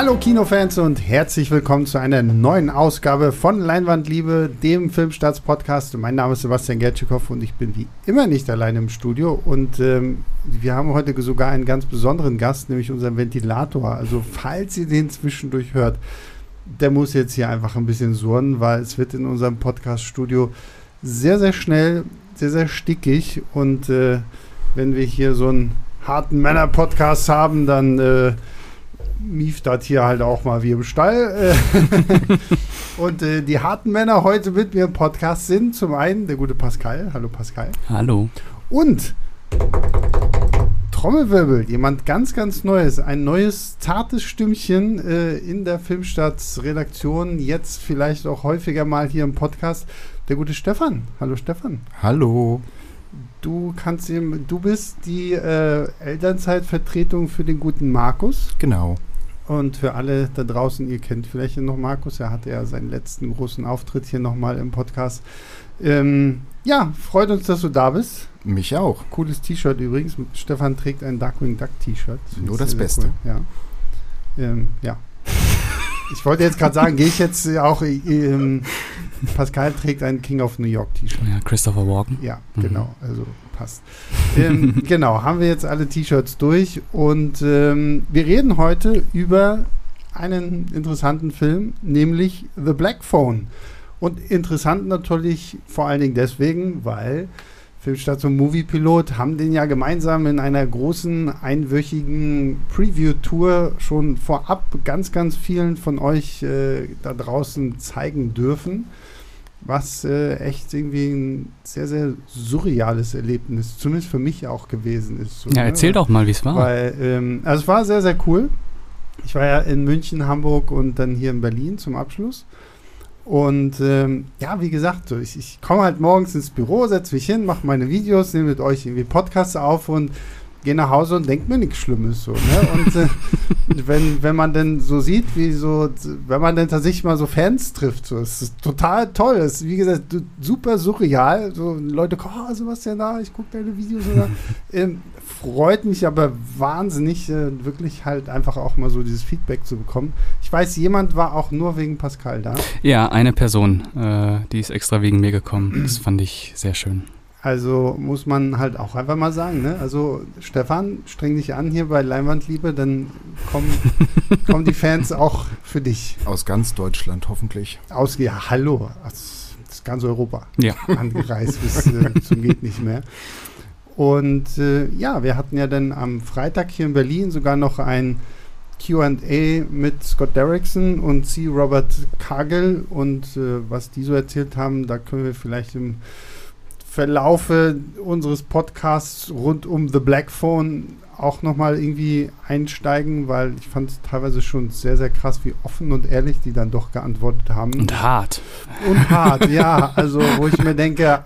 Hallo Kinofans und herzlich willkommen zu einer neuen Ausgabe von Leinwandliebe, dem Filmstarts-Podcast. Mein Name ist Sebastian Gertschikow und ich bin wie immer nicht alleine im Studio. Und ähm, wir haben heute sogar einen ganz besonderen Gast, nämlich unseren Ventilator. Also falls ihr den zwischendurch hört, der muss jetzt hier einfach ein bisschen surren, weil es wird in unserem Podcast-Studio sehr, sehr schnell, sehr, sehr stickig. Und äh, wenn wir hier so einen harten Männer-Podcast haben, dann... Äh, mieft das hier halt auch mal wie im Stall. und äh, die harten Männer heute mit mir im Podcast sind zum einen der gute Pascal. Hallo Pascal. Hallo. Und Trommelwirbel, jemand ganz, ganz Neues. Ein neues, zartes Stimmchen äh, in der Filmstarts-Redaktion. Jetzt vielleicht auch häufiger mal hier im Podcast. Der gute Stefan. Hallo Stefan. Hallo. Du kannst ihm, du bist die äh, Elternzeitvertretung für den guten Markus. Genau. Und für alle da draußen, ihr kennt vielleicht noch Markus, er hatte ja seinen letzten großen Auftritt hier nochmal im Podcast. Ähm, ja, freut uns, dass du da bist. Mich auch. Cooles T-Shirt übrigens. Stefan trägt ein Darkwing Duck T-Shirt. Nur das Beste. Cool. Ja. Ähm, ja. ich wollte jetzt gerade sagen, gehe ich jetzt auch. Ähm, Pascal trägt ein King of New York T-Shirt. Ja, Christopher Walken. Ja, mhm. genau. Also passt. ähm, genau, haben wir jetzt alle T-Shirts durch und ähm, wir reden heute über einen interessanten Film, nämlich The Black Phone. Und interessant natürlich vor allen Dingen deswegen, weil Filmstation Movie Pilot haben den ja gemeinsam in einer großen einwöchigen Preview-Tour schon vorab ganz, ganz vielen von euch äh, da draußen zeigen dürfen was äh, echt irgendwie ein sehr, sehr surreales Erlebnis, zumindest für mich auch gewesen ist. So, ja, ne? erzähl doch mal, wie es war. Weil, ähm, also es war sehr, sehr cool. Ich war ja in München, Hamburg und dann hier in Berlin zum Abschluss. Und ähm, ja, wie gesagt, so, ich, ich komme halt morgens ins Büro, setze mich hin, mache meine Videos, nehme mit euch irgendwie Podcasts auf und gehe nach Hause und denke mir nichts Schlimmes so. Ne? Und äh, wenn, wenn man dann so sieht, wie so, wenn man dann tatsächlich mal so Fans trifft, so, es ist total toll. Es ist, wie gesagt, super surreal. So Leute, oh, Sebastian da, ich gucke deine Videos oder ähm, freut mich aber wahnsinnig, äh, wirklich halt einfach auch mal so dieses Feedback zu bekommen. Ich weiß, jemand war auch nur wegen Pascal da. Ja, eine Person, äh, die ist extra wegen mir gekommen. Das fand ich sehr schön. Also muss man halt auch einfach mal sagen, ne? Also Stefan, streng dich an hier bei Leinwandliebe, dann kommen, kommen die Fans auch für dich. Aus ganz Deutschland hoffentlich. Aus, ja, hallo, aus, aus ganz Europa. Ja. Angereist bis äh, zum geht nicht mehr. Und äh, ja, wir hatten ja dann am Freitag hier in Berlin sogar noch ein QA mit Scott Derrickson und C. Robert Cargill. Und äh, was die so erzählt haben, da können wir vielleicht im Verlaufe unseres Podcasts rund um The Black Phone auch nochmal irgendwie einsteigen, weil ich fand es teilweise schon sehr, sehr krass, wie offen und ehrlich die dann doch geantwortet haben. Und hart. Und hart, ja. Also, wo ich mir denke,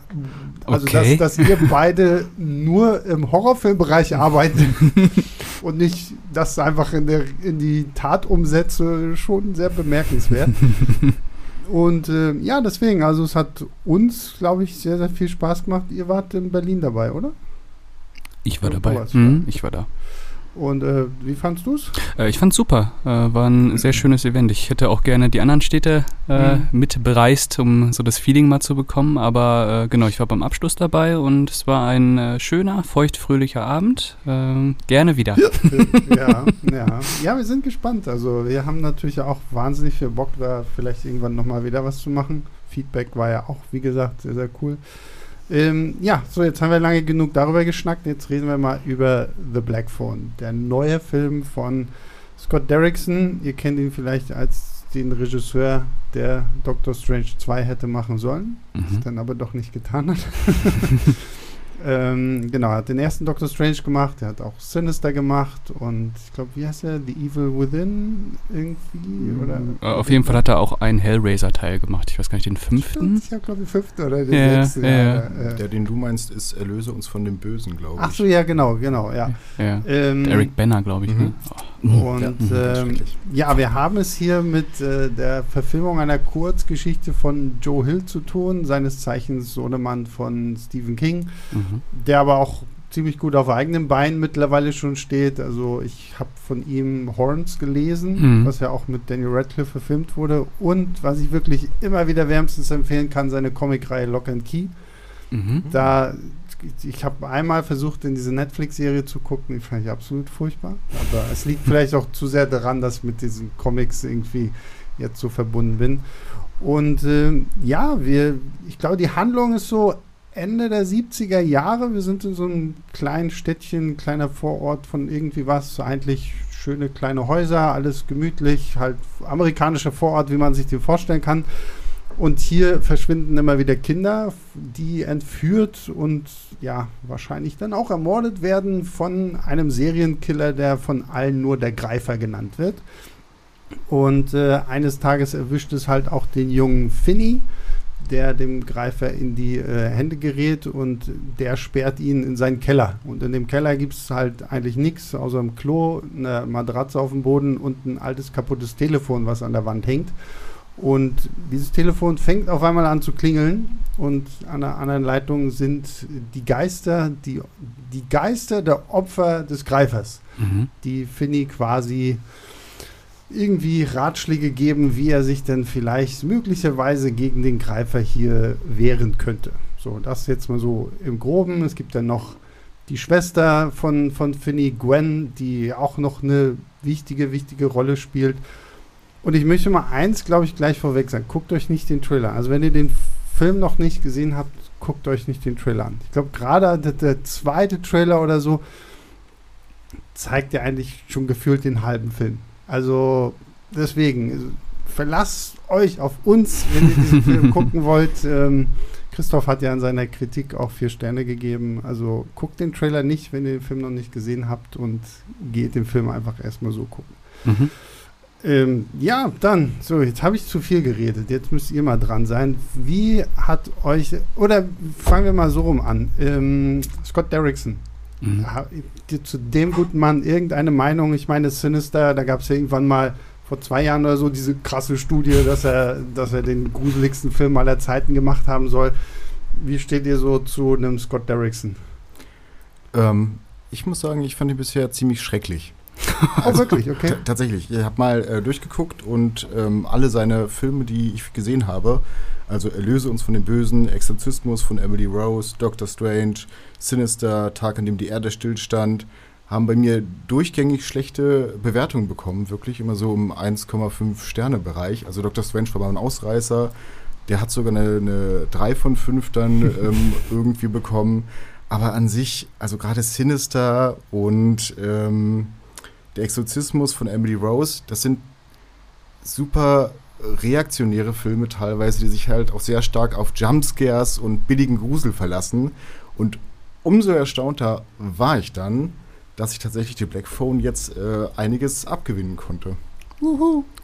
also okay. dass, dass ihr beide nur im Horrorfilmbereich arbeitet und nicht das einfach in, der, in die Tat umsetze, schon sehr bemerkenswert. Und äh, ja, deswegen, also es hat uns, glaube ich, sehr, sehr viel Spaß gemacht. Ihr wart in Berlin dabei, oder? Ich war dabei. Mhm, ich war da. Und äh, wie fandst du es? Äh, ich fand's super. Äh, war ein sehr schönes Event. Ich hätte auch gerne die anderen Städte äh, mhm. mit bereist, um so das Feeling mal zu bekommen. Aber äh, genau, ich war beim Abschluss dabei und es war ein äh, schöner, feuchtfröhlicher Abend. Ähm, gerne wieder. ja, ja. Ja, wir sind gespannt. Also wir haben natürlich auch wahnsinnig viel Bock, da vielleicht irgendwann nochmal wieder was zu machen. Feedback war ja auch, wie gesagt, sehr, sehr cool. Ähm, ja, so jetzt haben wir lange genug darüber geschnackt. Jetzt reden wir mal über The Black Phone, der neue Film von Scott Derrickson. Ihr kennt ihn vielleicht als den Regisseur, der Doctor Strange 2 hätte machen sollen, mhm. das dann aber doch nicht getan hat. Ähm, genau, er hat den ersten Doctor Strange gemacht, er hat auch Sinister gemacht und ich glaube, wie heißt er? The Evil Within irgendwie? Oder? Äh, auf jeden Fall hat er auch einen Hellraiser-Teil gemacht. Ich weiß gar nicht, den fünften? Ich glaube den fünften oder den ja, sechsten. Ja, ja. Äh, Der, den du meinst, ist Erlöse uns von dem Bösen, glaube ich. Ach so, ja, genau, genau, ja. ja. Ähm, Eric Banner, glaube ich. Ne? Mhm. Ne? Oh. Und ähm, ja, wir haben es hier mit äh, der Verfilmung einer Kurzgeschichte von Joe Hill zu tun, seines Zeichens Sohnemann von Stephen King, mhm. Der aber auch ziemlich gut auf eigenen Beinen mittlerweile schon steht. Also ich habe von ihm Horns gelesen, Mhm. was ja auch mit Daniel Radcliffe verfilmt wurde. Und was ich wirklich immer wieder wärmstens empfehlen kann, seine Comicreihe Lock and Key. Mhm. Da, ich habe einmal versucht, in diese Netflix-Serie zu gucken, die fand ich absolut furchtbar. Aber es liegt vielleicht auch zu sehr daran, dass ich mit diesen Comics irgendwie jetzt so verbunden bin. Und ähm, ja, wir, ich glaube, die Handlung ist so Ende der 70er Jahre. Wir sind in so einem kleinen Städtchen, kleiner Vorort von irgendwie was, eigentlich schöne kleine Häuser, alles gemütlich, halt amerikanischer Vorort, wie man sich den vorstellen kann. Und hier verschwinden immer wieder Kinder, die entführt und ja, wahrscheinlich dann auch ermordet werden von einem Serienkiller, der von allen nur der Greifer genannt wird. Und äh, eines Tages erwischt es halt auch den jungen Finny, der dem Greifer in die äh, Hände gerät und der sperrt ihn in seinen Keller. Und in dem Keller gibt es halt eigentlich nichts außer einem Klo, eine Matratze auf dem Boden und ein altes kaputtes Telefon, was an der Wand hängt. Und dieses Telefon fängt auf einmal an zu klingeln und an der anderen Leitung sind die Geister, die, die Geister der Opfer des Greifers, Mhm. die Finny quasi irgendwie Ratschläge geben, wie er sich denn vielleicht möglicherweise gegen den Greifer hier wehren könnte. So, das jetzt mal so im Groben. Es gibt dann noch die Schwester von, von Finny, Gwen, die auch noch eine wichtige, wichtige Rolle spielt. Und ich möchte mal eins, glaube ich, gleich vorweg sagen. Guckt euch nicht den Trailer an. Also wenn ihr den Film noch nicht gesehen habt, guckt euch nicht den Trailer an. Ich glaube, gerade der, der zweite Trailer oder so zeigt ja eigentlich schon gefühlt den halben Film. Also deswegen, verlasst euch auf uns, wenn ihr diesen Film gucken wollt. Ähm, Christoph hat ja in seiner Kritik auch vier Sterne gegeben. Also guckt den Trailer nicht, wenn ihr den Film noch nicht gesehen habt und geht den Film einfach erstmal so gucken. Mhm. Ähm, ja, dann, so, jetzt habe ich zu viel geredet. Jetzt müsst ihr mal dran sein. Wie hat euch, oder fangen wir mal so rum an. Ähm, Scott Derrickson, Mhm. habt ihr zu dem guten Mann irgendeine Meinung? Ich meine, Sinister, da gab es ja irgendwann mal vor zwei Jahren oder so diese krasse Studie, dass er, dass er den gruseligsten Film aller Zeiten gemacht haben soll. Wie steht ihr so zu einem Scott Derrickson? Ähm, ich muss sagen, ich fand ihn bisher ziemlich schrecklich. Oh, wirklich, okay. Tatsächlich. Ich habe mal äh, durchgeguckt und ähm, alle seine Filme, die ich gesehen habe, also Erlöse uns von den Bösen, Exorzismus von Emily Rose, Doctor Strange, Sinister, Tag, an dem die Erde stillstand, haben bei mir durchgängig schlechte Bewertungen bekommen. Wirklich immer so im 1,5 Sterne Bereich. Also Doctor Strange war mal ein Ausreißer. Der hat sogar eine, eine 3 von 5 dann ähm, irgendwie bekommen. Aber an sich, also gerade Sinister und ähm, der Exorzismus von Emily Rose, das sind super reaktionäre Filme teilweise, die sich halt auch sehr stark auf Jumpscares und billigen Grusel verlassen. Und umso erstaunter war ich dann, dass ich tatsächlich die Black Phone jetzt äh, einiges abgewinnen konnte.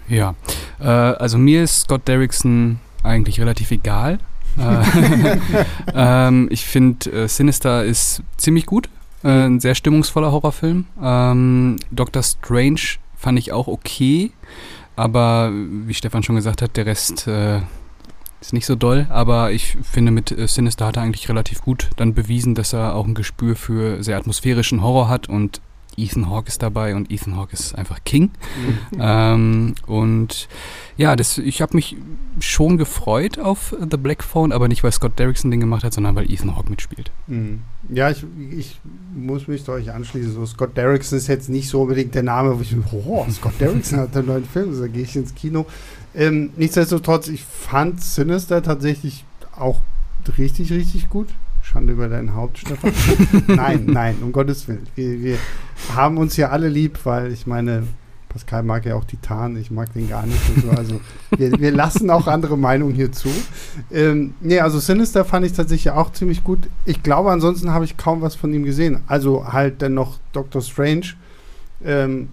Ja, äh, also mir ist Scott Derrickson eigentlich relativ egal. Äh, ähm, ich finde, äh, Sinister ist ziemlich gut. Äh, ein sehr stimmungsvoller Horrorfilm. Ähm, Doctor Strange fand ich auch okay. Aber wie Stefan schon gesagt hat, der Rest äh, ist nicht so doll. Aber ich finde, mit äh, Sinister hat er eigentlich relativ gut dann bewiesen, dass er auch ein Gespür für sehr atmosphärischen Horror hat. Und Ethan Hawke ist dabei und Ethan Hawke ist einfach King. ähm, und ja, das, ich habe mich schon gefreut auf The Black Phone, aber nicht, weil Scott Derrickson den gemacht hat, sondern weil Ethan Hawke mitspielt. Mhm. Ja, ich, ich muss mich da euch anschließen. So, Scott Derrickson ist jetzt nicht so unbedingt der Name, wo ich oh, Scott Derrickson hat einen neuen Film, also da gehe ich ins Kino. Ähm, nichtsdestotrotz, ich fand Sinister tatsächlich auch richtig, richtig gut. Schande über dein Haupt, Stefan. nein, nein, um Gottes Willen. Wir, wir haben uns ja alle lieb, weil ich meine, Pascal mag ja auch Titan, ich mag den gar nicht und so. Also wir, wir lassen auch andere Meinungen hier zu. Ähm, nee, also Sinister fand ich tatsächlich auch ziemlich gut. Ich glaube, ansonsten habe ich kaum was von ihm gesehen. Also halt dann noch Doctor Strange, ähm,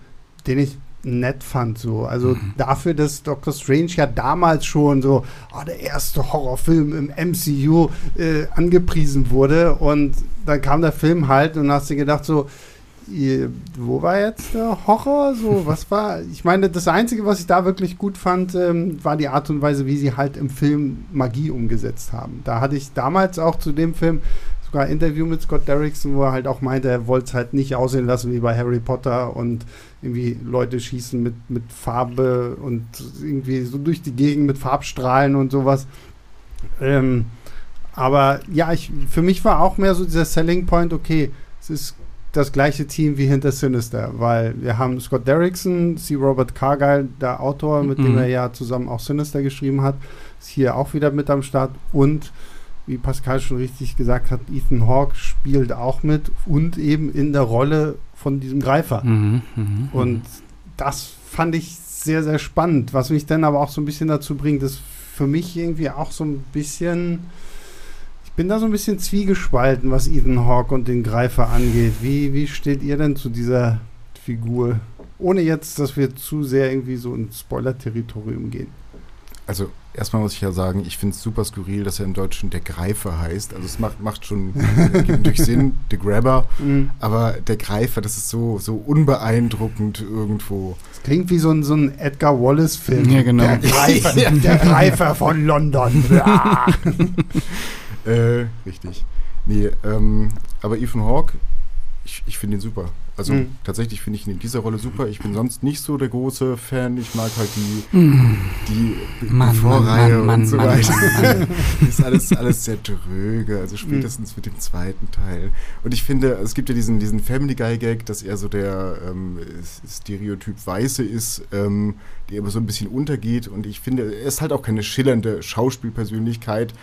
den ich nett fand. So. Also Mhm. dafür, dass Doctor Strange ja damals schon so oh, der erste Horrorfilm im MCU äh, angepriesen wurde. Und dann kam der Film halt und hast dir gedacht so, wo war jetzt der Horror? So, was war? Ich meine, das Einzige, was ich da wirklich gut fand, ähm, war die Art und Weise, wie sie halt im Film Magie umgesetzt haben. Da hatte ich damals auch zu dem Film sogar ein Interview mit Scott Derrickson, wo er halt auch meinte, er wollte es halt nicht aussehen lassen wie bei Harry Potter und irgendwie Leute schießen mit, mit Farbe und irgendwie so durch die Gegend mit Farbstrahlen und sowas. Ähm, aber ja, ich, für mich war auch mehr so dieser Selling Point, okay, es ist das gleiche Team wie hinter Sinister, weil wir haben Scott Derrickson, C. Robert Cargill, der Autor, mit mhm. dem er ja zusammen auch Sinister geschrieben hat, ist hier auch wieder mit am Start und wie Pascal schon richtig gesagt hat, Ethan Hawke spielt auch mit und eben in der Rolle von diesem Greifer. Mhm, mh, mhm. und das fand ich sehr, sehr spannend, was mich dann aber auch so ein bisschen dazu bringt, ist für mich irgendwie auch so ein bisschen bin da so ein bisschen zwiegespalten, was Ethan Hawke und den Greifer angeht. Wie, wie steht ihr denn zu dieser Figur? Ohne jetzt, dass wir zu sehr irgendwie so ins Spoiler-Territorium gehen. Also erstmal muss ich ja sagen, ich finde es super skurril, dass er im Deutschen der Greifer heißt. Also es macht, macht schon durch Sinn, der Grabber. Mhm. Aber der Greifer, das ist so, so unbeeindruckend irgendwo. Das klingt wie so ein, so ein Edgar Wallace-Film. Ja, genau. Der Greifer, der Greifer von London. Äh, richtig. Nee, ähm, aber Ethan Hawke, ich, ich finde ihn super. Also mhm. tatsächlich finde ich ihn in dieser Rolle super. Ich bin sonst nicht so der große Fan. Ich mag halt die, mhm. die Mann, Vorreihe Mann, Mann, und so weiter. ist alles, alles sehr dröge. Also spätestens mhm. mit dem zweiten Teil. Und ich finde, es gibt ja diesen, diesen Family Guy Gag, dass er so der ähm, Stereotyp Weiße ist, ähm, der aber so ein bisschen untergeht. Und ich finde, er ist halt auch keine schillernde Schauspielpersönlichkeit.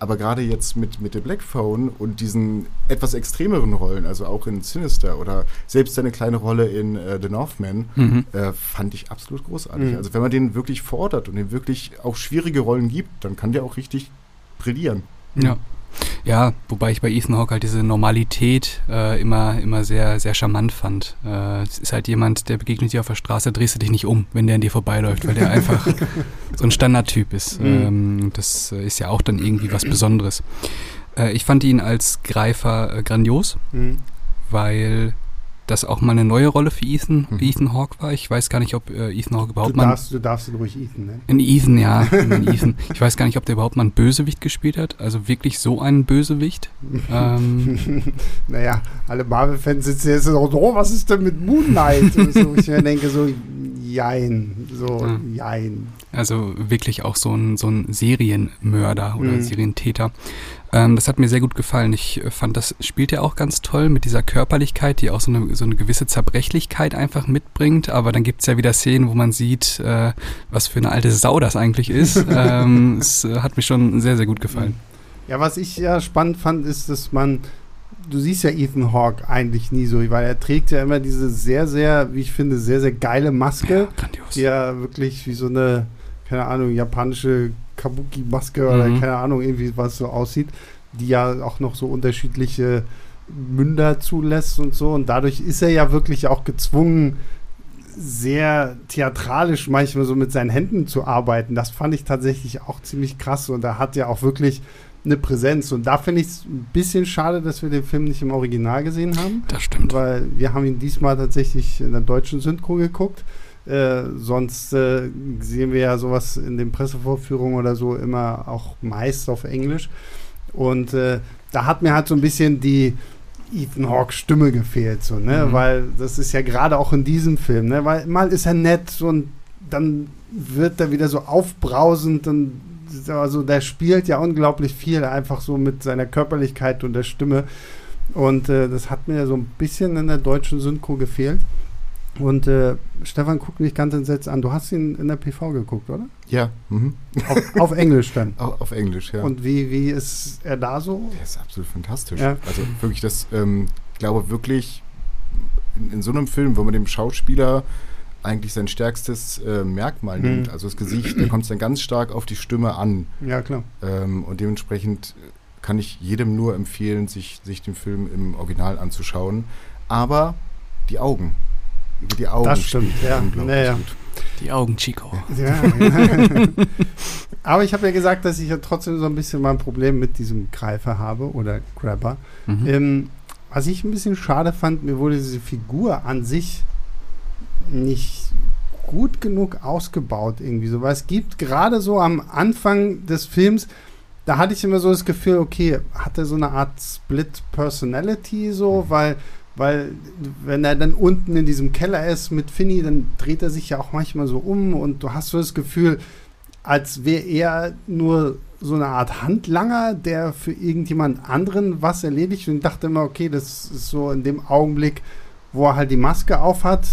Aber gerade jetzt mit, mit der Black Phone und diesen etwas extremeren Rollen, also auch in Sinister oder selbst seine kleine Rolle in äh, The Northman, mhm. äh, fand ich absolut großartig. Mhm. Also wenn man den wirklich fordert und ihm wirklich auch schwierige Rollen gibt, dann kann der auch richtig brillieren. Ja. Ja, wobei ich bei Ethan Hawke halt diese Normalität äh, immer, immer sehr, sehr charmant fand. Äh, es ist halt jemand, der begegnet dir auf der Straße, drehst du dich nicht um, wenn der an dir vorbeiläuft, weil der einfach so ein Standardtyp ist. Mhm. Ähm, das äh, ist ja auch dann irgendwie was Besonderes. Äh, ich fand ihn als Greifer äh, grandios, mhm. weil das auch mal eine neue Rolle für Ethan, mhm. Ethan Hawke war. Ich weiß gar nicht, ob äh, Ethan Hawke überhaupt du mal. Darfst, du darfst ihn ruhig Ethan nennen. In Ethan, ja. In Ethan. Ich weiß gar nicht, ob der überhaupt mal einen Bösewicht gespielt hat. Also wirklich so einen Bösewicht. ähm. naja, alle Marvel-Fans sitzen jetzt so, oh, was ist denn mit Moon Knight? so, ich denke so, jein. So, ja. jein. Also wirklich auch so ein, so ein Serienmörder oder mhm. Serientäter. Ähm, das hat mir sehr gut gefallen. Ich äh, fand, das spielt er auch ganz toll mit dieser Körperlichkeit, die auch so eine, so eine gewisse Zerbrechlichkeit einfach mitbringt. Aber dann gibt es ja wieder Szenen, wo man sieht, äh, was für eine alte Sau das eigentlich ist. ähm, es äh, hat mir schon sehr, sehr gut gefallen. Ja, was ich ja spannend fand, ist, dass man du siehst ja Ethan Hawke eigentlich nie so, weil er trägt ja immer diese sehr, sehr, wie ich finde, sehr, sehr geile Maske, ja, die ja wirklich wie so eine, keine Ahnung, japanische Kabuki-Maske mhm. oder keine Ahnung, irgendwie was so aussieht, die ja auch noch so unterschiedliche Münder zulässt und so. Und dadurch ist er ja wirklich auch gezwungen, sehr theatralisch manchmal so mit seinen Händen zu arbeiten. Das fand ich tatsächlich auch ziemlich krass. Und er hat ja auch wirklich eine Präsenz. Und da finde ich es ein bisschen schade, dass wir den Film nicht im Original gesehen haben. Das stimmt. Weil wir haben ihn diesmal tatsächlich in der deutschen Synchro geguckt. Äh, sonst äh, sehen wir ja sowas in den Pressevorführungen oder so immer auch meist auf Englisch. Und äh, da hat mir halt so ein bisschen die Ethan Hawke Stimme gefehlt, so, ne? Mhm. Weil das ist ja gerade auch in diesem Film, ne? Weil mal ist er nett und dann wird er wieder so aufbrausend und also der spielt ja unglaublich viel, einfach so mit seiner Körperlichkeit und der Stimme. Und äh, das hat mir so ein bisschen in der deutschen Synchro gefehlt. Und äh, Stefan guckt mich ganz entsetzt an. Du hast ihn in der PV geguckt, oder? Ja. Mhm. Auf, auf, Englisch dann? Auf, auf, Englisch, ja. Und wie, wie ist er da so? Der ist absolut fantastisch. Ja. Also wirklich, das, ähm, ich glaube wirklich, in, in, so einem Film, wo man dem Schauspieler eigentlich sein stärkstes äh, Merkmal mhm. nimmt, also das Gesicht, da kommt es dann ganz stark auf die Stimme an. Ja, klar. Ähm, und dementsprechend kann ich jedem nur empfehlen, sich, sich den Film im Original anzuschauen. Aber die Augen über die Augen. Das stimmt, ja. Naja. Die Augen, Chico. Ja, Aber ich habe ja gesagt, dass ich ja trotzdem so ein bisschen mein Problem mit diesem Greifer habe oder Grabber. Mhm. Ähm, was ich ein bisschen schade fand, mir wurde diese Figur an sich nicht gut genug ausgebaut irgendwie so, weil es gibt gerade so am Anfang des Films da hatte ich immer so das Gefühl, okay, hat er so eine Art Split Personality so, Mhm. weil, weil wenn er dann unten in diesem Keller ist mit Finny, dann dreht er sich ja auch manchmal so um und du hast so das Gefühl, als wäre er nur so eine Art Handlanger, der für irgendjemand anderen was erledigt. Und ich dachte immer, okay, das ist so in dem Augenblick, wo er halt die Maske aufhat,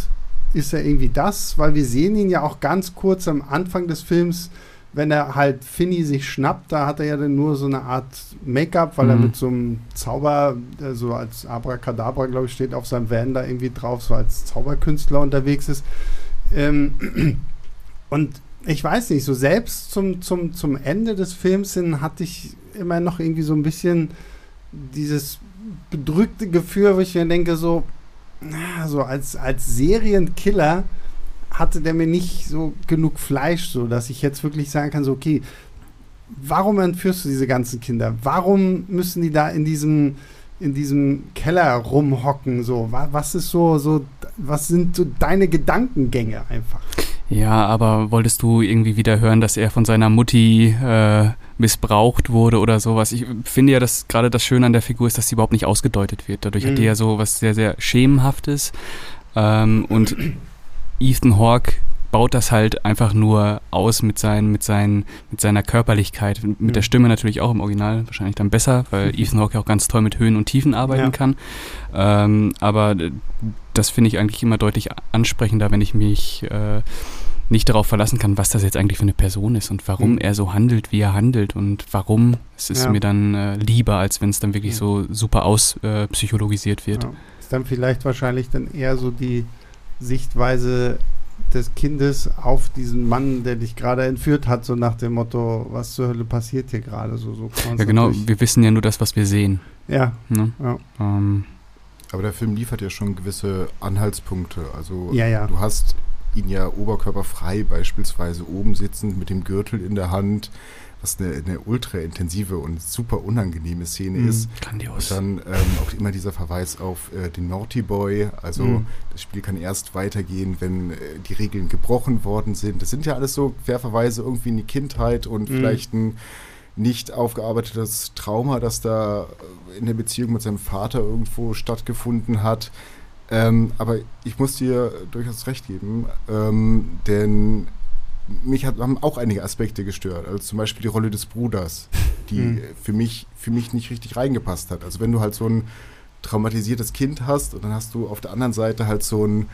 ist er irgendwie das, weil wir sehen ihn ja auch ganz kurz am Anfang des Films, wenn er halt Finny sich schnappt, da hat er ja dann nur so eine Art Make-up, weil er Mhm. mit so einem Zauber, so als Abracadabra, glaube ich, steht auf seinem Van da irgendwie drauf, so als Zauberkünstler unterwegs ist. Ähm, und ich weiß nicht, so selbst zum, zum, zum Ende des Films hin hatte ich immer noch irgendwie so ein bisschen dieses bedrückte Gefühl, wo ich mir denke, so, na, so als, als Serienkiller hatte der mir nicht so genug Fleisch, so dass ich jetzt wirklich sagen kann, so, okay, warum entführst du diese ganzen Kinder? Warum müssen die da in diesem, in diesem Keller rumhocken? So, Wa- was ist so, so, was sind so deine Gedankengänge einfach? Ja, aber wolltest du irgendwie wieder hören, dass er von seiner Mutti äh, missbraucht wurde oder sowas? Ich finde ja, dass gerade das Schöne an der Figur ist, dass sie überhaupt nicht ausgedeutet wird. Dadurch hat die Mhm. ja so was sehr, sehr Schemenhaftes. Ähm, und Ethan Hawke baut das halt einfach nur aus mit, seinen, mit, seinen, mit seiner Körperlichkeit. Mit Mhm. der Stimme natürlich auch im Original wahrscheinlich dann besser, weil Ethan Hawke auch ganz toll mit Höhen und Tiefen arbeiten Ja. kann. Ähm, aber äh, das finde ich eigentlich immer deutlich ansprechender, wenn ich mich äh, nicht darauf verlassen kann, was das jetzt eigentlich für eine Person ist und warum Mhm. er so handelt, wie er handelt und warum. Es ist Ja. mir dann äh, lieber, als wenn es dann wirklich Ja. so super auspsychologisiert äh, wird. Ja. Ist dann vielleicht wahrscheinlich dann eher so die Sichtweise des Kindes auf diesen Mann, der dich gerade entführt hat, so nach dem Motto, was zur Hölle passiert hier gerade? So, so Ja, genau. Wir wissen ja nur das, was wir sehen. Ja, Ne? Ja. Ähm, Aber der Film liefert ja schon gewisse Anhaltspunkte. Also ja, ja. du hast ihn ja oberkörperfrei beispielsweise oben sitzend mit dem Gürtel in der Hand, was eine, eine ultra intensive und super unangenehme Szene Mhm. ist. grandios. Und dann ähm, auch immer dieser Verweis auf äh, den Naughty Boy. Also Mhm. das Spiel kann erst weitergehen, wenn äh, die Regeln gebrochen worden sind. Das sind ja alles so Querverweise irgendwie in die Kindheit und Mhm. vielleicht ein nicht aufgearbeitetes Trauma, das da äh, in der Beziehung mit seinem Vater irgendwo stattgefunden hat. Ähm, aber ich muss dir durchaus recht geben, ähm, denn mich hat, haben auch einige Aspekte gestört. Also zum Beispiel die Rolle des Bruders, die Mhm. für, mich, für mich nicht richtig reingepasst hat. Also wenn du halt so ein traumatisiertes Kind hast und dann hast du auf der anderen Seite halt so ein,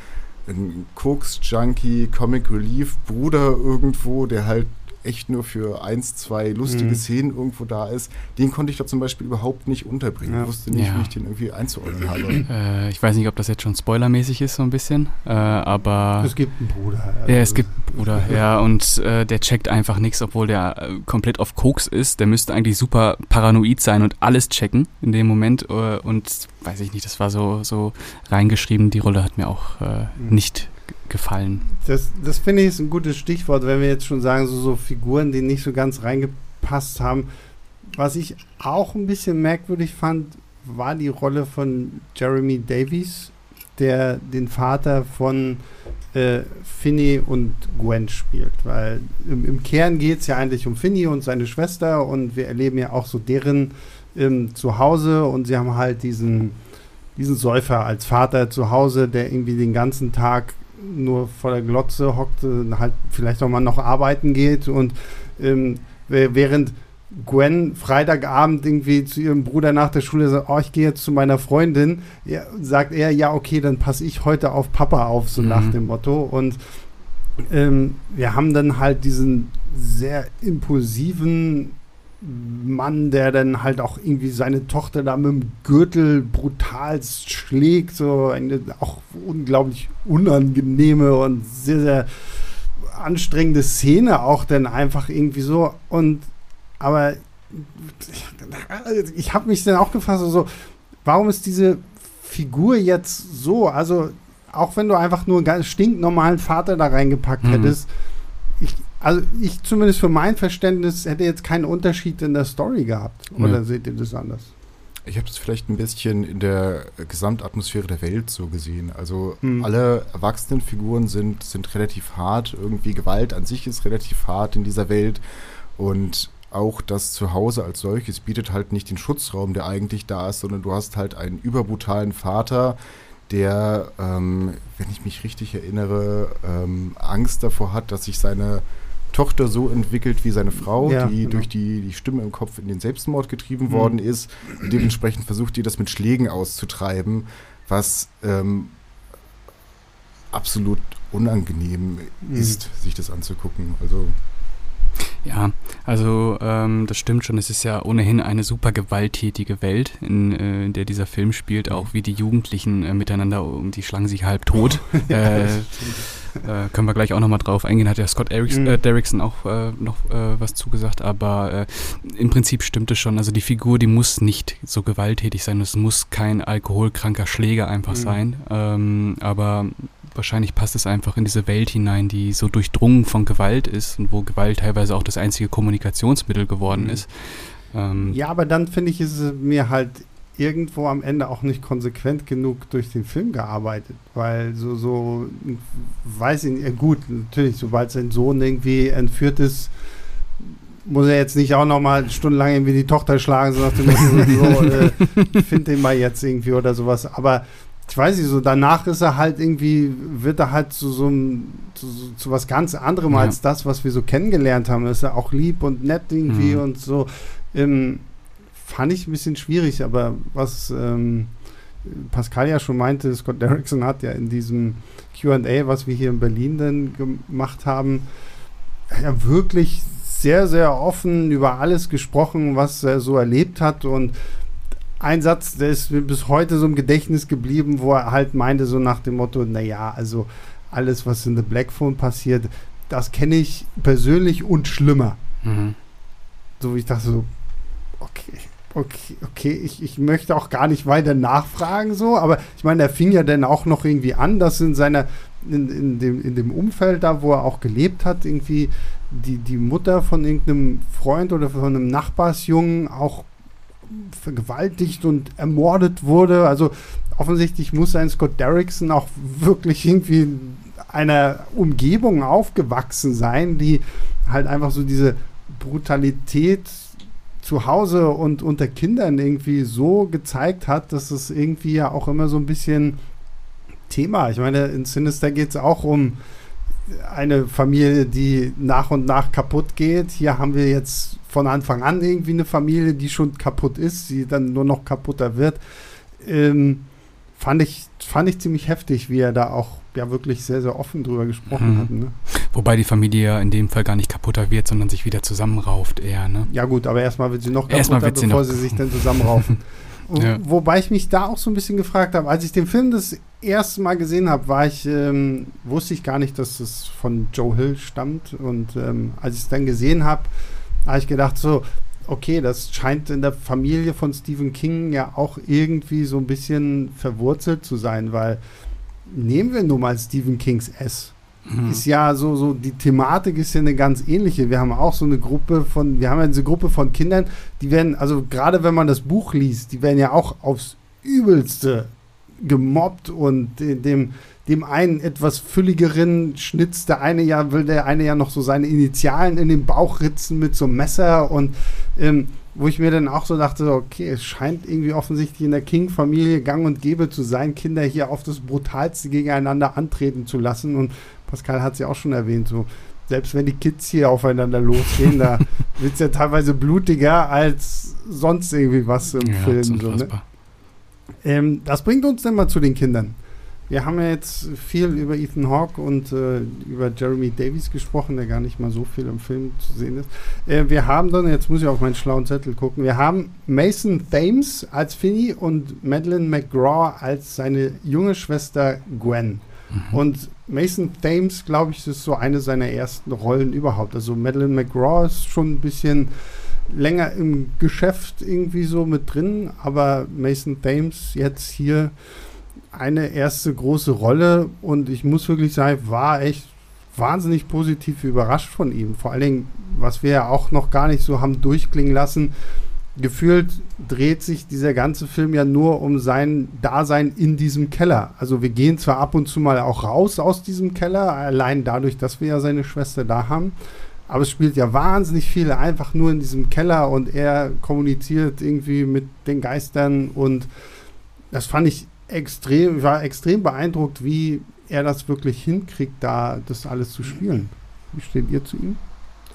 ein Koks-Junkie, Comic Relief-Bruder irgendwo, der halt echt nur für eins, zwei lustige Mhm. Szenen irgendwo da ist, den konnte ich da zum Beispiel überhaupt nicht unterbringen. Ja. Ich wusste nicht, Ja. wie ich den irgendwie einzuordnen habe. Äh, ich weiß nicht, ob das jetzt schon spoilermäßig ist, so ein bisschen. Äh, aber. Es gibt einen Bruder. Ja, also- es gibt einen Bruder, ja, und äh, der checkt einfach nichts, obwohl der äh, komplett auf Koks ist. Der müsste eigentlich super paranoid sein und alles checken in dem Moment. Äh, und weiß ich nicht, das war so, so reingeschrieben. Die Rolle hat mir auch äh, Mhm. nicht gefallen. Das, das finde ich ist ein gutes Stichwort, wenn wir jetzt schon sagen, so, so Figuren, die nicht so ganz reingepasst haben. Was ich auch ein bisschen merkwürdig fand, war die Rolle von Jeremy Davies, der den Vater von äh, Finny und Gwen spielt. Weil im, im Kern geht es ja eigentlich um Finny und seine Schwester und wir erleben ja auch so deren ähm, Zuhause und sie haben halt diesen, diesen Säufer als Vater zu Hause, der irgendwie den ganzen Tag nur vor der Glotze hockt, halt vielleicht auch mal noch arbeiten geht und ähm, während Gwen Freitagabend irgendwie zu ihrem Bruder nach der Schule sagt, oh, ich gehe jetzt zu meiner Freundin, ja, sagt er, ja, okay, dann passe ich heute auf Papa auf, so Mhm. nach dem Motto. Und ähm, wir haben dann halt diesen sehr impulsiven Mann, der dann halt auch irgendwie seine Tochter da mit dem Gürtel brutal schlägt, so eine auch unglaublich unangenehme und sehr, sehr anstrengende Szene auch dann einfach irgendwie so und aber ich habe mich dann auch gefragt, so, so, warum ist diese Figur jetzt so, also auch wenn du einfach nur einen ganz stinknormalen Vater da reingepackt Mhm. hättest, also ich zumindest für mein Verständnis hätte jetzt keinen Unterschied in der Story gehabt. Oder seht ihr das anders? Ich habe das vielleicht ein bisschen in der Gesamtatmosphäre der Welt so gesehen. Also Hm. alle Erwachsenenfiguren sind, sind relativ hart. Irgendwie Gewalt an sich ist relativ hart in dieser Welt. Und auch das Zuhause als solches bietet halt nicht den Schutzraum, der eigentlich da ist, sondern du hast halt einen überbrutalen Vater, der, ähm, wenn ich mich richtig erinnere, ähm, Angst davor hat, dass sich seine Tochter so entwickelt wie seine Frau, Ja, die genau. durch die, die Stimme im Kopf in den Selbstmord getrieben Mhm. worden ist. Und dementsprechend versucht die das mit Schlägen auszutreiben, was ähm, absolut unangenehm Mhm. ist, sich das anzugucken. Also Ja, also ähm, das stimmt schon. Es ist ja ohnehin eine super gewalttätige Welt, in, äh, in der dieser Film spielt. Auch wie die Jugendlichen äh, miteinander um, die schlagen sich halb tot. äh, äh, können wir gleich auch nochmal drauf eingehen. Hat ja Scott Erickson, Mhm. äh, Derrickson auch äh, noch äh, was zugesagt. Aber äh, im Prinzip stimmt es schon. Also die Figur, die muss nicht so gewalttätig sein. Es muss kein alkoholkranker Schläger einfach Mhm. sein. Ähm, aber wahrscheinlich passt es einfach in diese Welt hinein, die so durchdrungen von Gewalt ist und wo Gewalt teilweise auch das einzige Kommunikationsmittel geworden Mhm. ist. Ähm, Ja, aber dann finde ich, ist es mir halt irgendwo am Ende auch nicht konsequent genug durch den Film gearbeitet, weil so, so, weiß ich nicht, gut, natürlich, sobald sein Sohn irgendwie entführt ist, muss er jetzt nicht auch nochmal stundenlang irgendwie die Tochter schlagen, so nach dem Motto, so, äh, find den mal jetzt irgendwie oder sowas, aber ich weiß nicht, so danach ist er halt irgendwie, wird er halt zu so einem, zu, zu was ganz anderem Ja. als das, was wir so kennengelernt haben. Ist er auch lieb und nett irgendwie Mhm. und so. Ähm, fand ich ein bisschen schwierig, aber was ähm, Pascal ja schon meinte, Scott Derrickson hat ja in diesem QA, was wir hier in Berlin dann gemacht haben, ja wirklich sehr, sehr offen über alles gesprochen, was er so erlebt hat und ein Satz, der ist mir bis heute so im Gedächtnis geblieben, wo er halt meinte, so nach dem Motto, naja, also alles, was in The Black Phone passiert, das kenne ich persönlich und schlimmer. mhm. So wie ich dachte so, okay, okay, okay, ich, ich möchte auch gar nicht weiter nachfragen so, aber ich meine, er fing ja dann auch noch irgendwie an, dass in seiner, in, in, dem, in dem Umfeld da, wo er auch gelebt hat, irgendwie die, die Mutter von irgendeinem Freund oder von einem Nachbarsjungen auch vergewaltigt und ermordet wurde. Also offensichtlich muss ein Scott Derrickson auch wirklich irgendwie in einer Umgebung aufgewachsen sein, die halt einfach so diese Brutalität zu Hause und unter Kindern irgendwie so gezeigt hat, dass es irgendwie ja auch immer so ein bisschen Thema. Ich meine, in Sinister geht es auch um eine Familie, die nach und nach kaputt geht. Hier haben wir jetzt von Anfang an irgendwie eine Familie, die schon kaputt ist, die dann nur noch kaputter wird. Ähm, fand, ich, fand ich ziemlich heftig, wie er da auch ja wirklich sehr, sehr offen drüber gesprochen Mhm. hat. Ne? Wobei die Familie ja in dem Fall gar nicht kaputter wird, sondern sich wieder zusammenrauft eher, ne? Ja gut, aber erstmal wird sie noch Erstmal kaputter, wird sie bevor noch- sie sich dann zusammenraufen. Ja. Wobei ich mich da auch so ein bisschen gefragt habe, als ich den Film das erste Mal gesehen habe, war ich, ähm, wusste ich gar nicht, dass es von Joe Hill stammt. Und ähm, als ich es dann gesehen habe, habe ich gedacht, so, okay, das scheint in der Familie von Stephen King ja auch irgendwie so ein bisschen verwurzelt zu sein, weil nehmen wir nur mal Stephen Kings S Mhm. ist ja so, so, die Thematik ist ja eine ganz ähnliche. Wir haben auch so eine Gruppe von, wir haben ja diese Gruppe von Kindern, die werden, also gerade wenn man das Buch liest, die werden ja auch aufs Übelste gemobbt und de- dem, dem einen etwas fülligeren schnitzt der eine ja, will der eine ja noch so seine Initialen in den Bauch ritzen mit so einem Messer und ähm, wo ich mir dann auch so dachte, okay, es scheint irgendwie offensichtlich in der King-Familie gang und gäbe zu sein, Kinder hier auf das Brutalste gegeneinander antreten zu lassen. Und Pascal hat es ja auch schon erwähnt, so selbst wenn die Kids hier aufeinander losgehen, da wird es ja teilweise blutiger als sonst irgendwie was im ja, Film. So, ne? ähm, das bringt uns dann mal zu den Kindern. Wir haben ja jetzt viel über Ethan Hawke und äh, über Jeremy Davies gesprochen, der gar nicht mal so viel im Film zu sehen ist. Äh, wir haben dann, jetzt muss ich auf meinen schlauen Zettel gucken, wir haben Mason Thames als Finny und Madeleine McGraw als seine junge Schwester Gwen. Mhm. Und Mason Thames, glaube ich, ist so eine seiner ersten Rollen überhaupt. Also Madeleine McGraw ist schon ein bisschen länger im Geschäft irgendwie so mit drin, aber Mason Thames jetzt hier eine erste große Rolle und ich muss wirklich sagen, war echt wahnsinnig positiv überrascht von ihm. Vor allen Dingen, was wir ja auch noch gar nicht so haben durchklingen lassen, gefühlt dreht sich dieser ganze Film ja nur um sein Dasein in diesem Keller. Also wir gehen zwar ab und zu mal auch raus aus diesem Keller, allein dadurch, dass wir ja seine Schwester da haben, Aber es spielt ja wahnsinnig viel einfach nur in diesem Keller und er kommuniziert irgendwie mit den Geistern und das fand ich extrem, ich war extrem beeindruckt, wie er das wirklich hinkriegt, da das alles zu spielen. Wie steht ihr zu ihm?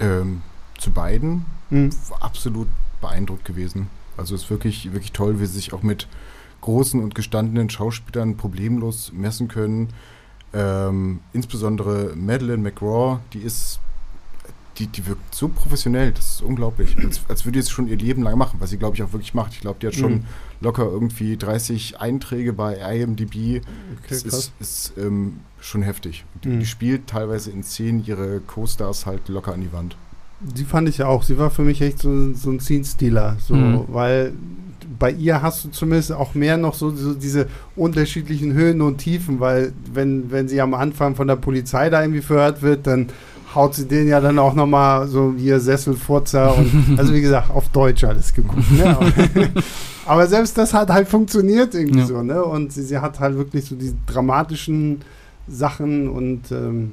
Ähm, zu beiden Hm. absolut beeindruckt gewesen. Also es ist wirklich, wirklich toll, wie sie sich auch mit großen und gestandenen Schauspielern problemlos messen können. Ähm, insbesondere Madeleine McGraw, die ist, die, die wirkt so professionell, das ist unglaublich. Als, als würde sie es schon ihr Leben lang machen, was sie, glaube ich, auch wirklich macht. Ich glaube, die hat schon Mhm. locker irgendwie 30 Einträge bei IMDb. Das krass. ist, ist ähm, schon heftig. Die, Mhm. die spielt teilweise in Szenen ihre Co-Stars halt locker an die Wand. Die fand ich ja auch. Sie war für mich echt so, so ein Scene-Stealer. So, Mhm. Weil bei ihr hast du zumindest auch mehr noch so, so diese unterschiedlichen Höhen und Tiefen, weil wenn, wenn sie am Anfang von der Polizei da irgendwie verhört wird, dann haut sie den ja dann auch nochmal so hier Sesselfurzer und also wie gesagt, auf Deutsch alles geguckt. Ne? Aber, selbst das hat halt funktioniert irgendwie Ja. so, ne? Und sie, sie hat halt wirklich so die dramatischen Sachen und ähm,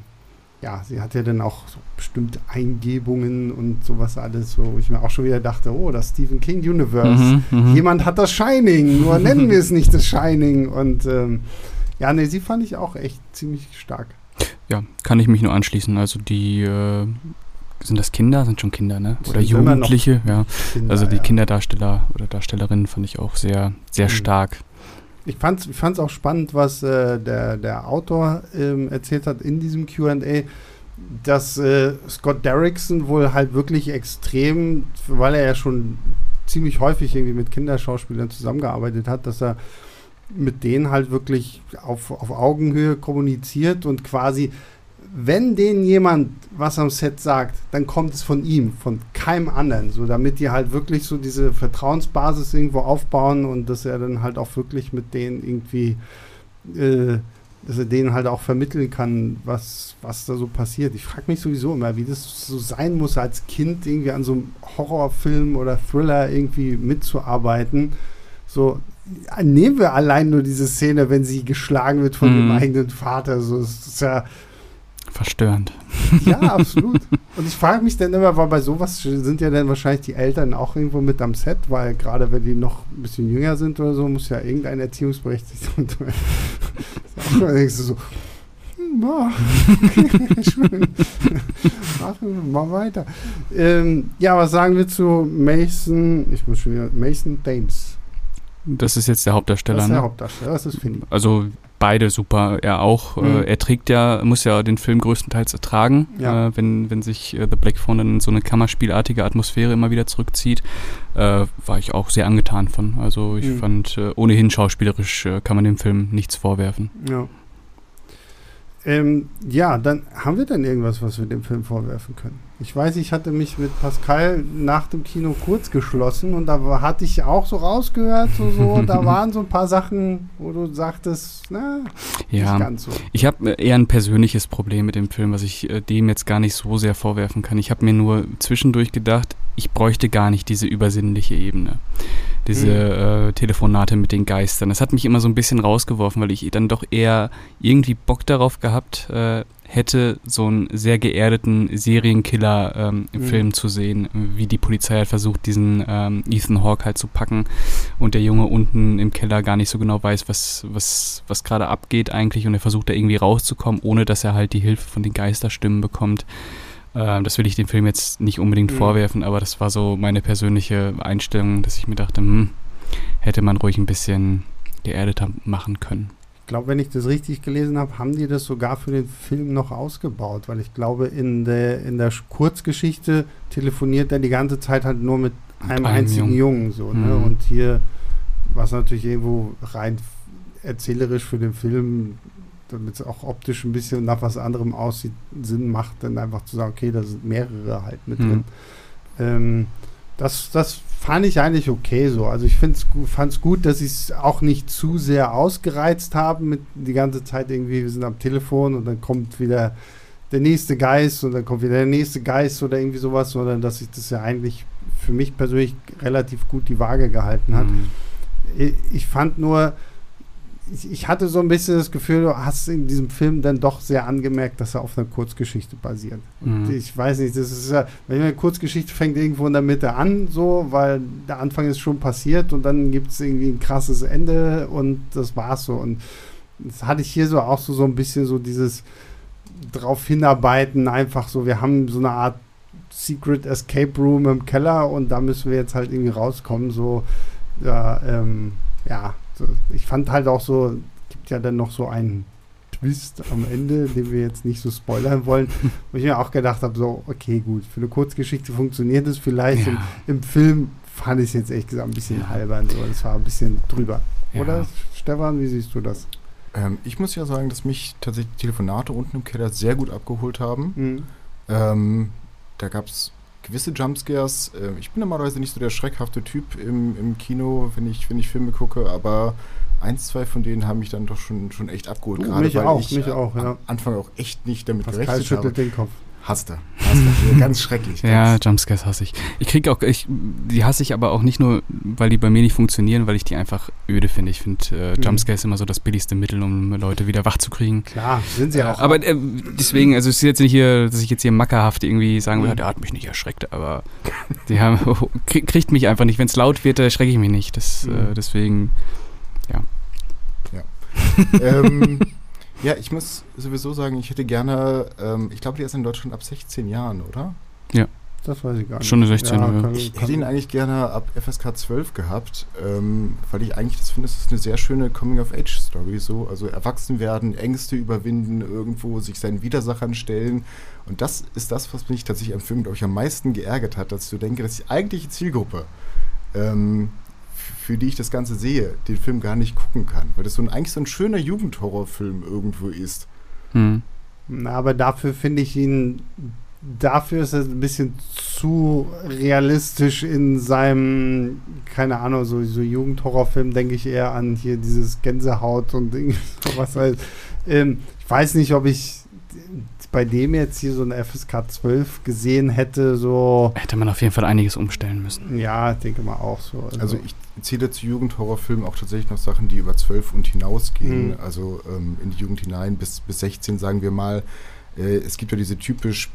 ja, sie hat ja dann auch so bestimmte Eingebungen und sowas alles, so, wo ich mir auch schon wieder dachte, oh, das Stephen King Universe. Mhm, mhm. Jemand hat das Shining, nur nennen wir es nicht das Shining. Und ähm, ja, nee, sie fand ich auch echt ziemlich stark. Ja, kann ich mich nur anschließen. Also die, äh, sind das Kinder? Sind schon Kinder, ne? Oder Sind Jugendliche, ja. Kinder, Also die ja. Kinderdarsteller oder Darstellerinnen fand ich auch sehr, sehr Mhm. stark. Ich fand es ich fand's auch spannend, was äh, der, der Autor ähm, erzählt hat in diesem QA, dass äh, Scott Derrickson wohl halt wirklich extrem, weil er ja schon ziemlich häufig irgendwie mit Kinderschauspielern zusammengearbeitet hat, dass er mit denen halt wirklich auf, auf Augenhöhe kommuniziert und quasi, wenn denen jemand was am Set sagt, dann kommt es von ihm, von keinem anderen, so damit die halt wirklich so diese Vertrauensbasis irgendwo aufbauen und dass er dann halt auch wirklich mit denen irgendwie, äh, dass er denen halt auch vermitteln kann, was, was da so passiert. Ich frage mich sowieso immer, wie das so sein muss, als Kind irgendwie an so einem Horrorfilm oder Thriller irgendwie mitzuarbeiten. So, nehmen wir allein nur diese Szene, wenn sie geschlagen wird von dem Mhm. eigenen Vater. So, es ist ja, Verstörend. ja, absolut. Und ich frage mich dann immer, weil bei sowas sind ja dann wahrscheinlich die Eltern auch irgendwo mit am Set, weil gerade wenn die noch ein bisschen jünger sind oder so, muss ja irgendein Erziehungsberechtigter. Immer denkst du so, hm, ja, schön. Machen wir mal weiter. Ähm, ja, was sagen wir zu Mason, ich muss schon wieder, Mason Thames. Das ist jetzt der Hauptdarsteller, Das ist der ne? Hauptdarsteller, das ist Finny. Also beide super. Er auch. Mhm. Äh, er trägt ja, muss ja den Film größtenteils ertragen, Ja. äh, wenn, wenn sich äh, The Black Phone dann in so eine Kammerspielartige Atmosphäre immer wieder zurückzieht. Äh, war ich auch sehr angetan von. Also ich Mhm. fand, äh, ohnehin schauspielerisch äh, kann man dem Film nichts vorwerfen. Ja. Ähm, ja, dann haben wir denn irgendwas, was wir dem Film vorwerfen können. Ich weiß, ich hatte mich mit Pascal nach dem Kino kurz geschlossen und da hatte ich auch so rausgehört, so, so da waren so ein paar Sachen, wo du sagtest, na, nicht Ja, ganz so. ich habe eher ein persönliches Problem mit dem Film, was ich äh, dem jetzt gar nicht so sehr vorwerfen kann. Ich habe mir nur zwischendurch gedacht, ich bräuchte gar nicht diese übersinnliche Ebene. Diese äh, Telefonate mit den Geistern. Das hat mich immer so ein bisschen rausgeworfen, weil ich dann doch eher irgendwie Bock darauf gehabt äh, hätte, so einen sehr geerdeten Serienkiller-Film Mhm. zu sehen, wie die Polizei halt versucht, diesen ähm, Ethan Hawke halt zu packen und der Junge unten im Keller gar nicht so genau weiß, was, was, was gerade abgeht eigentlich und er versucht da irgendwie rauszukommen, ohne dass er halt die Hilfe von den Geisterstimmen bekommt. Ähm, das will ich dem Film jetzt nicht unbedingt Mhm. vorwerfen, aber das war so meine persönliche Einstellung, dass ich mir dachte, hm, hätte man ruhig ein bisschen geerdeter machen können. Ich glaube, wenn ich das richtig gelesen habe, haben die das sogar für den Film noch ausgebaut, weil ich glaube, in der, in der Sch- Kurzgeschichte telefoniert er die ganze Zeit halt nur mit Mit einem einem einzigen Jungen. Jungen. so, ne? Mhm. Und hier war es natürlich irgendwo rein erzählerisch für den Film, damit es auch optisch ein bisschen nach was anderem aussieht, Sinn macht, dann einfach zu sagen, okay, da sind mehrere halt mit Mhm. drin. Ähm, das, das fand ich eigentlich okay so. Also ich fand es gut, dass sie es auch nicht zu sehr ausgereizt haben mit die ganze Zeit irgendwie, wir sind am Telefon und dann kommt wieder der nächste Geist und dann kommt wieder der nächste Geist oder irgendwie sowas, sondern dass sich das ja eigentlich für mich persönlich relativ gut die Waage gehalten hat. Mhm. Ich- Ich fand nur, ich, hatte so ein bisschen das Gefühl, du hast in diesem Film dann doch sehr angemerkt, dass er auf einer Kurzgeschichte basiert. Mhm. ich weiß nicht, das ist ja, wenn eine Kurzgeschichte fängt irgendwo in der Mitte an, so, weil der Anfang ist schon passiert und dann gibt es irgendwie ein krasses Ende und das war's so. Und das hatte ich hier so auch so, so ein bisschen so dieses drauf hinarbeiten, einfach so, wir haben so eine Art Secret Escape Room im Keller und da müssen wir jetzt halt irgendwie rauskommen, so, ja, ähm, ja ich fand halt auch so, gibt ja dann noch so einen Twist am Ende, den wir jetzt nicht so spoilern wollen, wo ich mir auch gedacht habe, so, okay, gut, für eine Kurzgeschichte funktioniert es vielleicht. Ja. Im, Im, Film fand ich es jetzt echt gesagt ein bisschen ja. albern, so, das war ein bisschen drüber. Ja. Oder, Stefan, wie siehst du das? Ähm, ich muss ja sagen, dass mich tatsächlich die Telefonate unten im Keller sehr gut abgeholt haben. Mhm. Ähm, da gab es gewisse Jumpscares. Äh, ich bin normalerweise nicht so der schreckhafte Typ im, im Kino, wenn ich, wenn ich Filme gucke, aber eins, zwei von denen haben mich dann doch schon, schon echt abgeholt. Uh, gerade mich weil auch, ich mich auch, ja. am Anfang auch echt nicht damit Pascal gerechnet schüttelt habe. den Kopf. Hasste. Hasste. ganz schrecklich. Ganz ja, Jumpscares hasse ich. Ich kriege auch, ich, die hasse ich aber auch nicht nur, weil die bei mir nicht funktionieren, weil ich die einfach öde finde. Ich finde äh, mhm. Jumpscares immer so das billigste Mittel, um Leute wieder wach zu kriegen. Klar, sind sie auch. Äh, aber äh, deswegen, also es ist jetzt nicht hier, dass ich jetzt hier mackerhaft irgendwie sagen will, mhm. der hat mich nicht erschreckt, aber die haben, kriegt mich einfach nicht. Wenn es laut wird, erschrecke ich mich nicht. Das, äh, mhm. äh, deswegen, ja. Ja. ähm, ja, ich muss sowieso sagen, ich hätte gerne, ähm, ich glaube, die ist in Deutschland ab 16 Jahren, oder? Ja. Das weiß ich gar nicht. Schon eine 16 ja, kann, Ich hätte ihn eigentlich gerne ab FSK 12 gehabt, ähm, weil ich eigentlich das finde, es ist eine sehr schöne Coming-of-Age-Story. So. Also erwachsen werden, Ängste überwinden, irgendwo sich seinen Widersachern stellen. Und das ist das, was mich tatsächlich am Film, glaube ich, am meisten geärgert hat, dass du denke, dass die eigentliche Zielgruppe ähm, für die ich das Ganze sehe, den Film gar nicht gucken kann. Weil das so ein, eigentlich so ein schöner Jugendhorrorfilm irgendwo ist. Hm. Aber dafür finde ich ihn, dafür ist er ein bisschen zu realistisch in seinem, keine Ahnung, so, so Jugendhorrorfilm, denke ich eher an hier dieses Gänsehaut und sowas. Halt. Ähm, ich weiß nicht, ob ich bei dem jetzt hier so ein FSK 12 gesehen hätte, so. Hätte man auf jeden Fall einiges umstellen müssen. Ja, denke mal auch so. Also, also ich zähle zu Jugendhorrorfilmen auch tatsächlich noch Sachen, die über 12 und hinausgehen, mhm. also ähm, in die Jugend hinein, bis, bis 16, sagen wir mal. Äh, es gibt ja diese typisch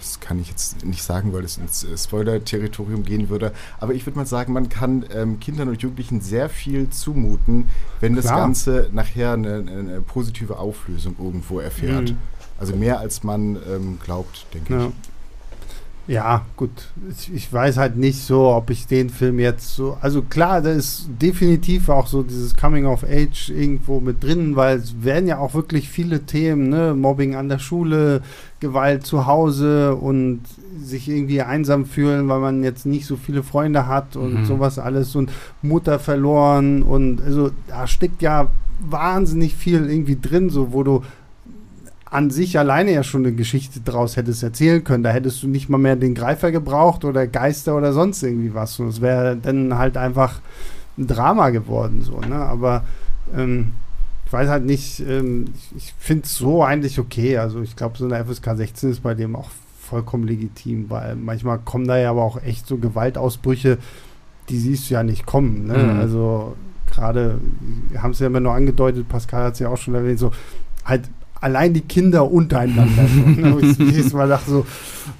das kann ich jetzt nicht sagen, weil es ins äh, Spoiler-Territorium gehen würde. Aber ich würde mal sagen, man kann ähm, Kindern und Jugendlichen sehr viel zumuten, wenn Klar. das Ganze nachher eine, eine, positive Auflösung irgendwo erfährt. Mhm. Also mehr als man ähm, glaubt, denke ja. ich. Ja, gut. Ich, weiß halt nicht so, ob ich den Film jetzt so. Also klar, da ist definitiv auch so dieses Coming of Age irgendwo mit drin, weil es werden ja auch wirklich viele Themen, ne? Mobbing an der Schule, Gewalt zu Hause und sich irgendwie einsam fühlen, weil man jetzt nicht so viele Freunde hat und mhm. sowas alles und Mutter verloren und also da steckt ja wahnsinnig viel irgendwie drin, so wo du an sich alleine ja schon eine Geschichte draus hättest erzählen können. Da hättest du nicht mal mehr den Greifer gebraucht oder Geister oder sonst irgendwie was. Und es wäre dann halt einfach ein Drama geworden, so, ne? Aber ähm, ich weiß halt nicht, ähm, ich, finde es so eigentlich okay. Also ich glaube, so eine FSK 16 ist bei dem auch vollkommen legitim, weil manchmal kommen da ja aber auch echt so Gewaltausbrüche, die siehst du ja nicht kommen. Ne? Mhm. Also gerade, wir haben es ja immer nur angedeutet, Pascal hat es ja auch schon erwähnt, so halt allein die Kinder untereinander. so, ich jedes Mal dachte so,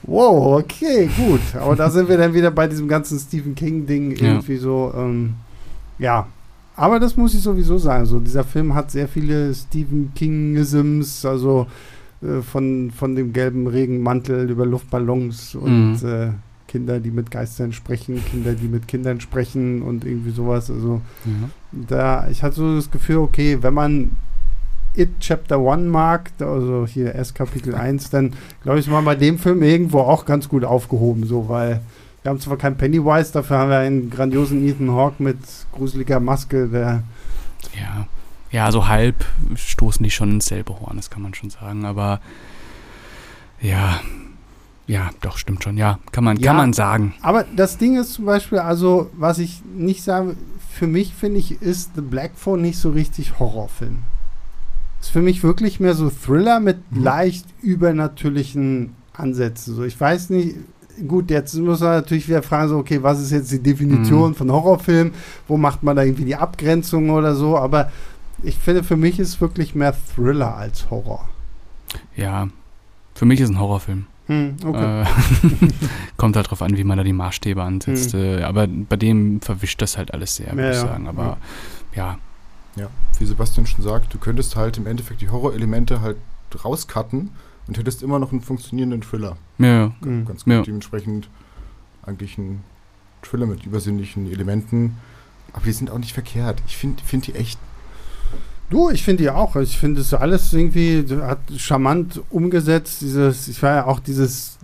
wow, okay, gut. Aber da sind wir dann wieder bei diesem ganzen Stephen King-Ding irgendwie ja. so, ähm, ja. Aber das muss ich sowieso sagen. So, dieser Film hat sehr viele Stephen King-Isms, also äh, von, von dem gelben Regenmantel über Luftballons und mhm. äh, Kinder, die mit Geistern sprechen, Kinder, die mit Kindern sprechen und irgendwie sowas. Also mhm. da, ich hatte so das Gefühl, okay, wenn man It Chapter 1 mag, also hier S Kapitel 1, dann glaube ich, ist man bei dem Film irgendwo auch ganz gut aufgehoben, so, weil wir haben zwar keinen Pennywise, dafür haben wir einen grandiosen Ethan Hawke mit gruseliger Maske, der. Ja, ja, so halb stoßen die schon ins selbe Horn, das kann man schon sagen, aber ja, ja, doch, stimmt schon. Ja, kann man, ja, kann man sagen. Aber das Ding ist zum Beispiel, also, was ich nicht sage, für mich finde ich, ist The Black Phone nicht so richtig Horrorfilm ist für mich wirklich mehr so Thriller mit mhm. leicht übernatürlichen Ansätzen. So, ich weiß nicht, gut, jetzt muss man natürlich wieder fragen, so, okay, was ist jetzt die Definition mhm. von Horrorfilm? Wo macht man da irgendwie die Abgrenzung oder so? Aber ich finde, für mich ist wirklich mehr Thriller als Horror. Ja, für mich ist ein Horrorfilm. Hm, okay. Äh, kommt halt drauf an, wie man da die Maßstäbe ansetzt. Hm. Äh, aber bei dem verwischt das halt alles sehr, würde Ja, ich sagen. Aber ja, Ja, wie Sebastian schon sagt, du könntest halt im Endeffekt die Horrorelemente halt rauscutten und hättest immer noch einen funktionierenden Thriller. ja, ja. Hm. Ganz gut, Ja. dementsprechend eigentlich ein Thriller mit übersinnlichen Elementen. Aber die sind auch nicht verkehrt. Ich finde find die echt. Du, ich finde die auch. Ich finde es alles irgendwie hat charmant umgesetzt. Dieses, ich war ja auch dieses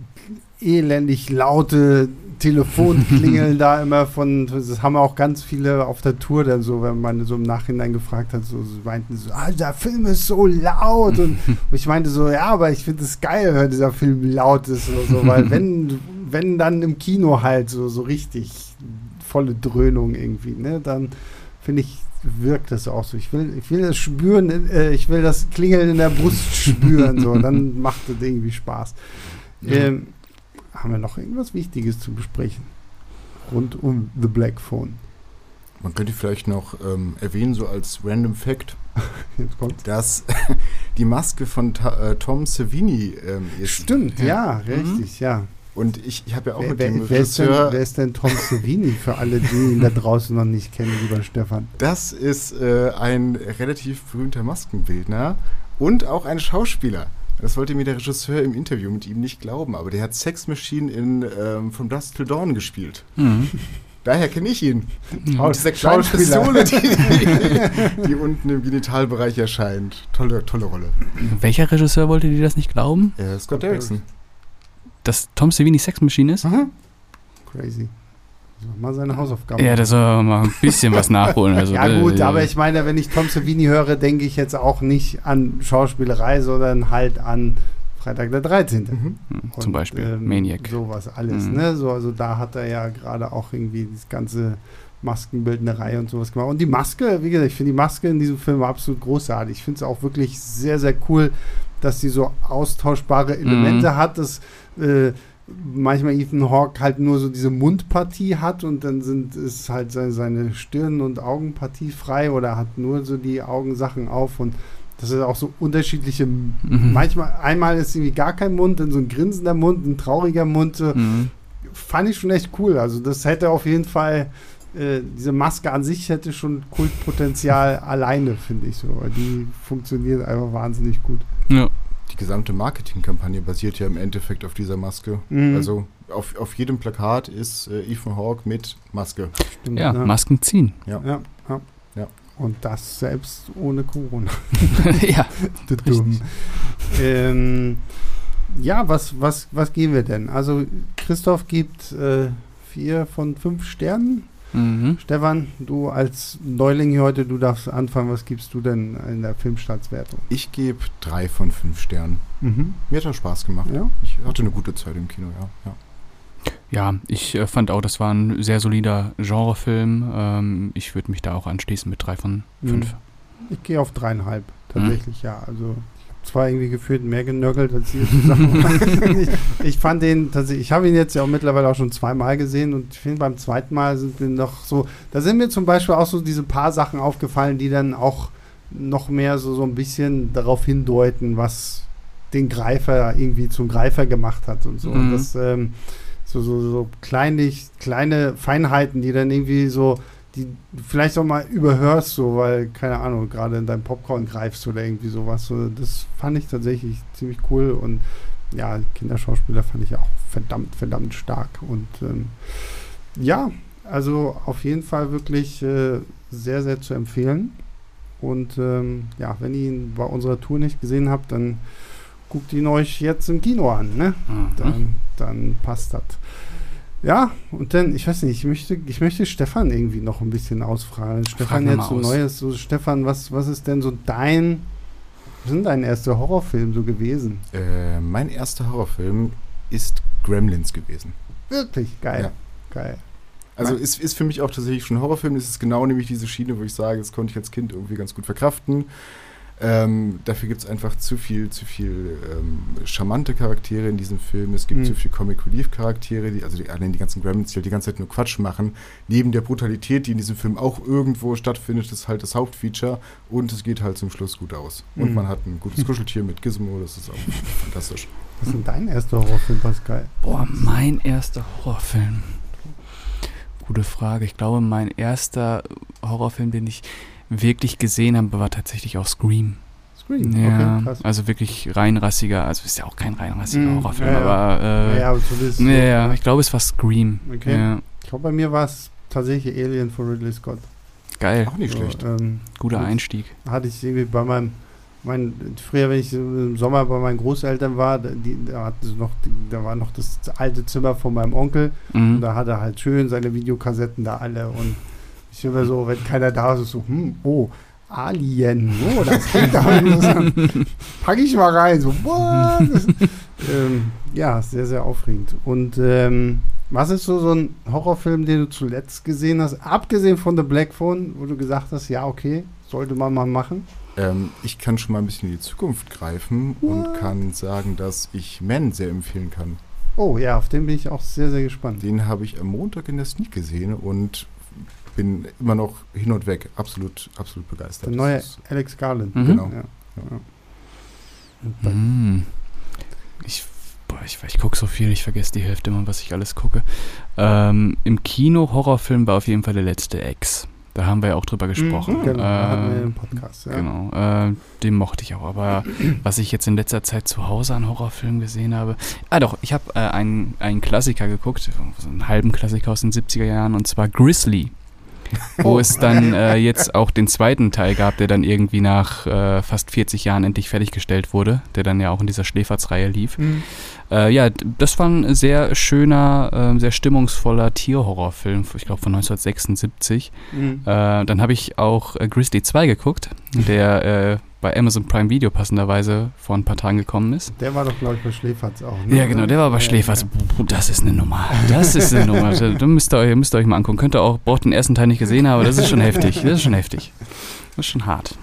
elendig laute Telefonklingeln da immer von, das haben auch ganz viele auf der Tour dann so, wenn man so im Nachhinein gefragt hat, so, so meinten so, ah, der Film ist so laut und ich meinte so, ja, aber ich finde es geil, wenn dieser Film laut ist oder so, weil wenn, wenn dann im Kino halt so, so richtig volle Dröhnung irgendwie, ne, dann finde ich, wirkt das auch so. Ich will, ich will das spüren, äh, ich will das Klingeln in der Brust spüren, so, dann macht das irgendwie Spaß. Ähm, haben wir noch irgendwas Wichtiges zu besprechen? Rund um The Black Phone. Man könnte vielleicht noch ähm, erwähnen, so als Random Fact, dass die Maske von Ta äh, Tom Savini ähm, ist. Stimmt, ja, Ja. richtig, ja. Und ich, ich habe ja auch Wer, mit wer, dem wer, ist denn, wer ist denn Tom Savini für alle, die ihn da draußen noch nicht kennen, lieber Stefan? Das ist äh, ein relativ berühmter Maskenbildner und auch ein Schauspieler. Das wollte mir der Regisseur im Interview mit ihm nicht glauben, aber der hat Sex Machine in ähm, From Dusk Till Dawn gespielt. Mhm. Daher kenne ich ihn. Mhm. Und dieser kleine Schauspieler. Pistole, die, die unten im Genitalbereich erscheint. Tolle, tolle Rolle. Welcher Regisseur wollte dir das nicht glauben? Äh, Scott Derrickson. Dass Tom Savini Sex Machine ist? Aha. Crazy. Soll mal seine Hausaufgaben Ja, das soll er mal ein bisschen was nachholen. Also, ja gut, äh, aber ich meine, wenn ich Tom Savini höre, denke ich jetzt auch nicht an Schauspielerei, sondern halt an Freitag der 13. Mhm. hm, Und, Zum Beispiel ähm, Maniac. Sowas alles, Mhm. ne? So, also da hat er ja gerade auch irgendwie das ganze Maskenbildnerei und sowas gemacht. Und die Maske, wie gesagt, ich finde die Maske in diesem Film absolut großartig. Ich finde es auch wirklich sehr, sehr cool, dass sie so austauschbare Elemente Mhm. hat, dass äh, manchmal Ethan Hawke halt nur so diese Mundpartie hat und dann sind ist halt seine, seine Stirn- und Augenpartie frei oder hat nur so die Augensachen auf und das ist auch so unterschiedliche Mhm. Manchmal, einmal ist irgendwie gar kein Mund, dann so ein grinsender Mund, ein trauriger Mund. Mhm. Fand ich schon echt cool. Also, das hätte auf jeden Fall, äh, diese Maske an sich hätte schon Kultpotenzial alleine, finde ich so. Die funktioniert einfach wahnsinnig gut. Ja. Die gesamte Marketingkampagne basiert ja im Endeffekt auf dieser Maske. Mhm. Also auf, auf jedem Plakat ist äh, Ethan Hawke mit Maske. Stimmt, ja, ne? Masken ziehen. ja, ja. Ja. Und das selbst ohne Corona. ja, Dumm. ähm, ja, was, was, was geben wir denn? Also Christoph gibt äh, vier von fünf Sternen. Mhm. Stefan, du als Neuling hier heute, du darfst anfangen. Was gibst du denn in der Filmstartswertung? Ich gebe drei von fünf Sternen. Mir hat das Spaß gemacht. Ja. Ich hatte eine gute Zeit im Kino, ja. ja. Ja, ich äh, fand auch, das war ein sehr solider Genrefilm. Ähm, ich würde mich da auch anschließen mit drei von Mhm. fünf. Ich gehe auf dreieinhalb, tatsächlich, ja. Also zwar irgendwie gefühlt mehr genörgelt als ihr zusammen. ich, ich fand den tatsächlich, ich habe ihn jetzt ja auch mittlerweile auch schon zweimal gesehen und ich finde beim zweiten Mal sind wir noch so, da sind mir zum Beispiel auch so diese paar Sachen aufgefallen, die dann auch noch mehr so, so ein bisschen darauf hindeuten, was den Greifer irgendwie zum Greifer gemacht hat und so. Mhm. Das, ähm, so, so, so kleinlich, kleine Feinheiten, die dann irgendwie so, die du vielleicht auch mal überhörst, so, weil, keine Ahnung, gerade in deinem Popcorn greifst oder irgendwie sowas. So, das fand ich tatsächlich ziemlich cool und ja, Kinderschauspieler fand ich auch verdammt, verdammt stark. Und ähm, ja, also auf jeden Fall wirklich äh, sehr, sehr zu empfehlen. Und ähm, ja, wenn ihr ihn bei unserer Tour nicht gesehen habt, dann guckt ihn euch jetzt im Kino an, ne? Mhm. Dann, dann passt das. Ja, und dann, ich weiß nicht, ich möchte, ich möchte Stefan irgendwie noch ein bisschen ausfragen. Stefan mal jetzt so aus. Neues, so Stefan, was, was ist denn so dein, was sind dein erster Horrorfilm so gewesen? Äh, mein erster Horrorfilm ist Gremlins gewesen. Wirklich geil. Ja. Geil. Also Nein. ist, ist für mich auch tatsächlich schon ein Horrorfilm. Es ist genau nämlich diese Schiene, wo ich sage, das konnte ich als Kind irgendwie ganz gut verkraften. Ähm, dafür gibt es einfach zu viel, zu viel ähm, charmante Charaktere in diesem Film. Es gibt Mhm. zu viel Comic Relief Charaktere, die, also die, allein die ganzen Gremlins, die halt die ganze Zeit nur Quatsch machen. Neben der Brutalität, die in diesem Film auch irgendwo stattfindet, ist halt das Hauptfeature und es geht halt zum Schluss gut aus. Und Mhm. man hat ein gutes Kuscheltier mit Gizmo, das ist auch fantastisch. Was ist denn dein erster Horrorfilm, Pascal? Boah, mein erster Horrorfilm. Gute Frage. Ich glaube, mein erster Horrorfilm, den ich wirklich gesehen habe, war tatsächlich auch Scream. Scream. Ja, Okay, krass. also wirklich reinrassiger. Also ist ja auch kein reinrassiger Mhm, Horrorfilm, ja, aber äh, ja, aber so ja, ja, ich glaube, es war Scream. Okay. Ja, Ich glaube, bei mir war es tatsächlich Alien von Ridley Scott. geil, Auch nicht schlecht. So, ähm, guter gut. Einstieg. hatte ich irgendwie bei meinem, mein, früher, wenn ich im Sommer bei meinen Großeltern war, da- die, da, hatte es noch, da war noch das alte Zimmer von meinem Onkel und Mhm. da hat er halt schön seine Videokassetten da alle und ich immer so, wenn keiner da ist, so, hm, oh, Alien, oh, das klingt aber. Pack ich mal rein, so, what? ähm, ja, sehr, sehr aufregend. Und ähm, was ist so, so ein Horrorfilm, den du zuletzt gesehen hast, abgesehen von The Black Phone, wo du gesagt hast, ja, okay, sollte man mal machen? Ähm, ich kann schon mal ein bisschen in die Zukunft greifen und What? kann sagen, dass ich Men sehr empfehlen kann. Oh ja, auf den bin ich auch sehr, sehr gespannt. Den habe ich am Montag in der Sneak gesehen und bin immer noch hin und weg. Absolut, absolut begeistert. Der neue Alex Garland. Mhm. Genau. Ja. Ja. Mhm. Ich, boah, ich, ich gucke so viel, ich vergesse die Hälfte immer, was ich alles gucke. Ähm, Im Kino Horrorfilm war auf jeden Fall der letzte Ex. Da haben wir ja auch drüber gesprochen. Mhm, Genau, da hatten wir Äh, im Podcast. Ja. Genau, äh, den mochte ich auch. Aber was ich jetzt in letzter Zeit zu Hause an Horrorfilmen gesehen habe. Ah, doch, ich habe äh, einen, einen Klassiker geguckt, so einen halben Klassiker aus den 70er Jahren, und zwar Grizzly. Wo Oh. es dann äh, jetzt auch den zweiten Teil gab, der dann irgendwie nach äh, fast 40 Jahren endlich fertiggestellt wurde, der dann ja auch in dieser Schläferzreihe lief. Mhm. Äh, ja, das war ein sehr schöner, äh, sehr stimmungsvoller Tierhorrorfilm, ich glaube von 1976. Mhm. Äh, dann habe ich auch äh, Grizzly 2 geguckt, der äh, bei Amazon Prime Video passenderweise vor ein paar Tagen gekommen ist. Der war doch, glaube ich, bei Schläferz auch. ne? Ja, genau, der war bei Ja, Schläfers. ja. Das ist eine Nummer. Das ist eine Nummer. Da da müsst ihr, euch, müsst ihr euch mal angucken. Könnt ihr auch, braucht den ersten Teil nicht gesehen haben, aber das ist schon heftig. Das ist schon heftig. Das ist schon hart.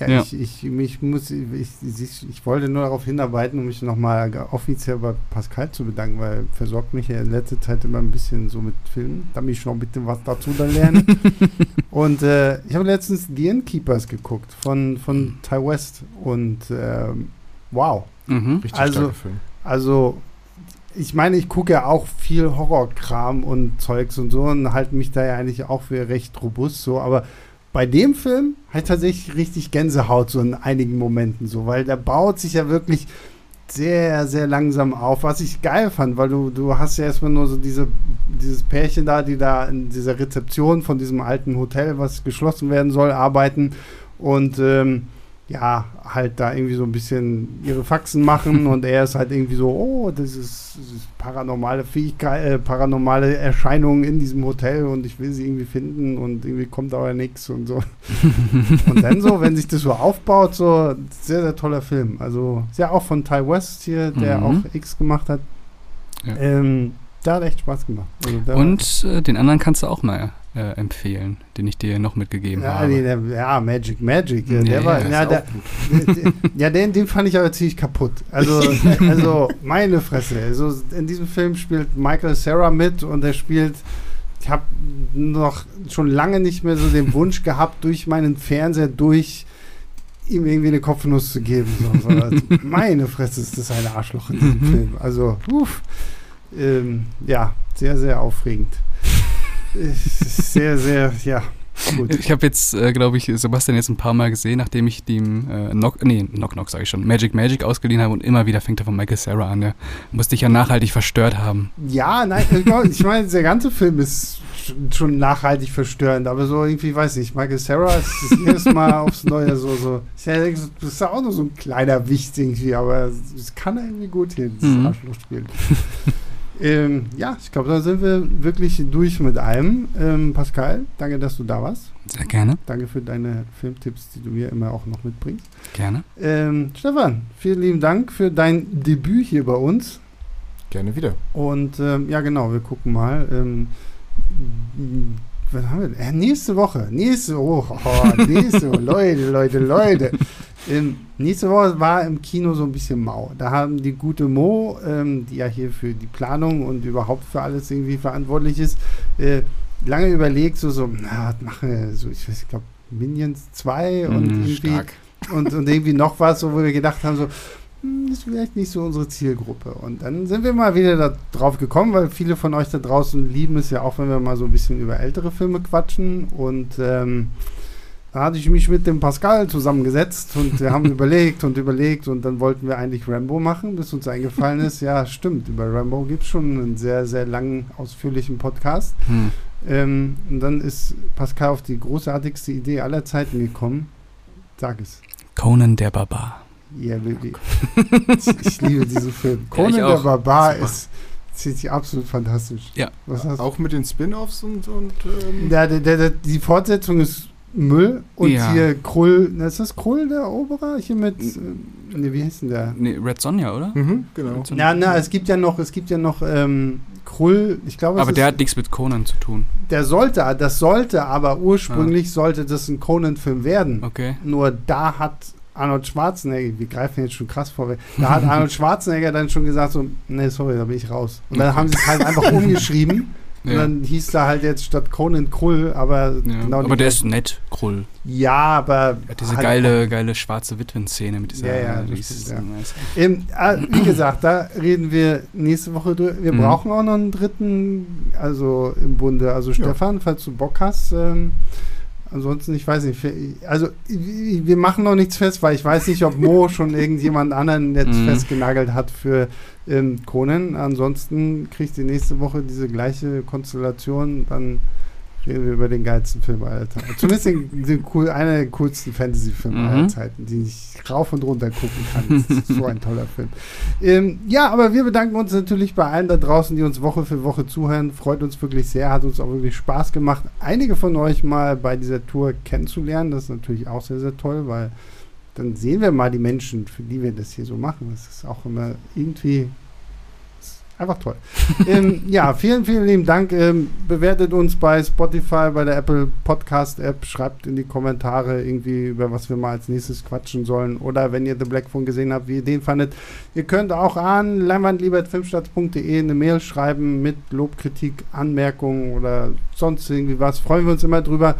Ja, Ja. Ich, ich, mich muss, ich, ich, ich wollte nur darauf hinarbeiten, um mich nochmal offiziell bei Pascal zu bedanken, weil er versorgt mich ja in letzter Zeit immer ein bisschen so mit Filmen, damit ich noch ein bisschen was dazu dann lerne. und äh, ich habe letztens The Innkeepers geguckt von, von Ty West und ähm, wow. Mhm. Richtig Also- starker Film. Also, ich meine, ich gucke ja auch viel Horrorkram und Zeugs und so und halte mich da ja eigentlich auch für recht robust so, aber bei dem Film halt tatsächlich richtig Gänsehaut so in einigen Momenten so, weil der baut sich ja wirklich sehr, sehr langsam auf, was ich geil fand, weil du, du hast ja erstmal nur so diese, dieses Pärchen da, die da in dieser Rezeption von diesem alten Hotel, was geschlossen werden soll, arbeiten und ähm, ja, halt da irgendwie so ein bisschen ihre Faxen machen und er ist halt irgendwie so, oh, das ist, das ist paranormale Fähigkeit, äh, paranormale Erscheinungen in diesem Hotel und ich will sie irgendwie finden und irgendwie kommt aber nichts und so. und dann so, wenn sich das so aufbaut, so sehr, sehr toller Film. Also ist ja auch von Ty West hier, der Mhm. auch X gemacht hat. Ja. Ähm, der hat echt Spaß gemacht. Also Und äh, den anderen kannst du auch mal äh, empfehlen, den ich dir noch mitgegeben ja, habe. nee, der, ja, Magic, Magic. Der, der war, ja, der, ja, den, den fand ich aber ziemlich kaputt. Also, also meine Fresse. Also in diesem Film spielt Michael Sarah mit und er spielt. Ich habe noch schon lange nicht mehr so den Wunsch gehabt, durch meinen Fernseher durch ihm irgendwie eine Kopfnuss zu geben. So, so. Meine Fresse ist das ein Arschloch in diesem Film. Also, uff. Ähm, ja, sehr, sehr aufregend. Sehr, sehr, ja, gut. Ich habe jetzt, äh, glaube ich, Sebastian jetzt ein paar Mal gesehen, nachdem ich dem äh, Knock, nee, Knock Knock sage ich schon, Magic Magic ausgeliehen habe und immer wieder fängt er von Michael Sarah an. Der musste ich ja nachhaltig verstört haben. Ja, nein, ich glaub, ich meine, der ganze Film ist schon- nachhaltig verstörend, aber so irgendwie, weiß ich, Michael Sarah ist das erste Mal aufs Neue so, so. Ich denke, Das ist ja auch nur so ein kleiner Wicht irgendwie, aber es kann irgendwie gut hier, dieses Mhm. Arschloch spielen. Ähm, ja, ich glaube, da sind wir wirklich durch mit allem. Ähm, Pascal, danke, dass du da warst. Sehr gerne, Danke für deine Filmtipps, die du mir immer auch noch mitbringst. gerne. Ähm, Stefan, vielen lieben Dank für dein Debüt hier bei uns. Gerne wieder. Und ähm, ja, genau, wir gucken mal. Ähm, was haben wir denn? Äh, nächste Woche. Nächste Woche. Oh, nächste Woche. Leute, Leute, Leute. Ähm, nächste Woche war im Kino so ein bisschen mau. Da haben die gute Mo, ähm, die ja hier für die Planung und überhaupt für alles irgendwie verantwortlich ist, äh, lange überlegt, so, so, na, was machen wir? So, ich weiß, ich glaube, Minions 2 und Mhm, irgendwie und, und irgendwie noch was, so, wo wir gedacht haben, so, hm, das ist vielleicht nicht so unsere Zielgruppe. Und dann sind wir mal wieder da drauf gekommen, weil viele von euch da draußen lieben es ja auch, wenn wir mal so ein bisschen über ältere Filme quatschen. Und ähm, da hatte ich mich mit dem Pascal zusammengesetzt und wir haben überlegt und überlegt und dann wollten wir eigentlich Rambo machen, bis uns eingefallen ist, ja, stimmt, über Rambo gibt es schon einen sehr, sehr langen, ausführlichen Podcast. Hm. Ähm, und dann ist Pascal auf die großartigste Idee aller Zeiten gekommen. Sag es. Conan der Barbar. Ja, Baby. ich, ich liebe diesen Film. Conan ich der. Barbar Super. ist ziemlich absolut fantastisch. Ja. Was hast du? Auch mit den Spin-Offs und, und ähm, Der, der, der, der, die Fortsetzung ist Müll und Ja. hier Krull, na, ist das Krull der Eroberer? Hier mit, äh, ne, wie heißt denn der? Nee, Red Sonja, oder? mhm, genau. Ja, na, es gibt ja noch, es gibt ja noch ähm, Krull, ich glaube, es Aber ist, der hat nichts mit Conan zu tun. der sollte, das sollte, aber ursprünglich sollte das ein Conan-Film werden. Okay. Nur da hat Arnold Schwarzenegger, wir greifen jetzt schon krass vorweg, da hat Arnold Schwarzenegger dann schon gesagt so, nee, sorry, da bin ich raus. Und dann Okay. haben sie es halt einfach umgeschrieben und Ja. dann hieß da halt jetzt statt Conan Krull, aber Ja. genau aber der ist nett, Krull. Ja, aber Er hat diese halt geile, geile schwarze Witwen-Szene mit dieser. Ja, ja, nice. Ähm, äh, wie gesagt, da reden wir nächste Woche drüber. Wir Mhm. brauchen auch noch einen dritten, also im Bunde. Also Stefan, falls du Bock hast. Ähm, ansonsten, ich weiß nicht. Also wir machen noch nichts fest, weil ich weiß nicht, ob Mo schon irgendjemand anderen jetzt Mhm. festgenagelt hat für ähm, Conan. Ansonsten kriegt ihr nächste Woche diese gleiche Konstellation. Dann reden wir über den geilsten Film aller Zeiten. Zumindest den, den cool, einer der coolsten Fantasy-Filme Mhm. aller Zeiten, die ich rauf und runter gucken kann. Das ist so ein toller Film. Ähm, ja, aber wir bedanken uns natürlich bei allen da draußen, die uns Woche für Woche zuhören. Freut uns wirklich sehr, hat uns auch wirklich Spaß gemacht, einige von euch mal bei dieser Tour kennenzulernen. Das ist natürlich auch sehr, sehr toll, weil dann sehen wir mal die Menschen, für die wir das hier so machen. Das ist auch immer irgendwie einfach toll. ähm, ja, vielen, vielen lieben Dank. Ähm, bewertet uns bei Spotify, bei der Apple Podcast App. Schreibt in die Kommentare irgendwie, über was wir mal als nächstes quatschen sollen. Oder wenn ihr The Black Phone gesehen habt, wie ihr den fandet. Ihr könnt auch an leinwandliebertfilmstadt.de eine Mail schreiben mit Lob, Kritik, Anmerkungen oder sonst irgendwie was. Freuen wir uns immer drüber.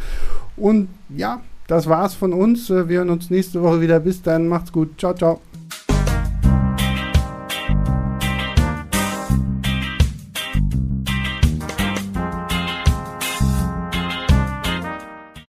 Und ja, das war's von uns. Äh, Wir hören uns nächste Woche wieder. Bis dann. Macht's gut. Ciao, ciao.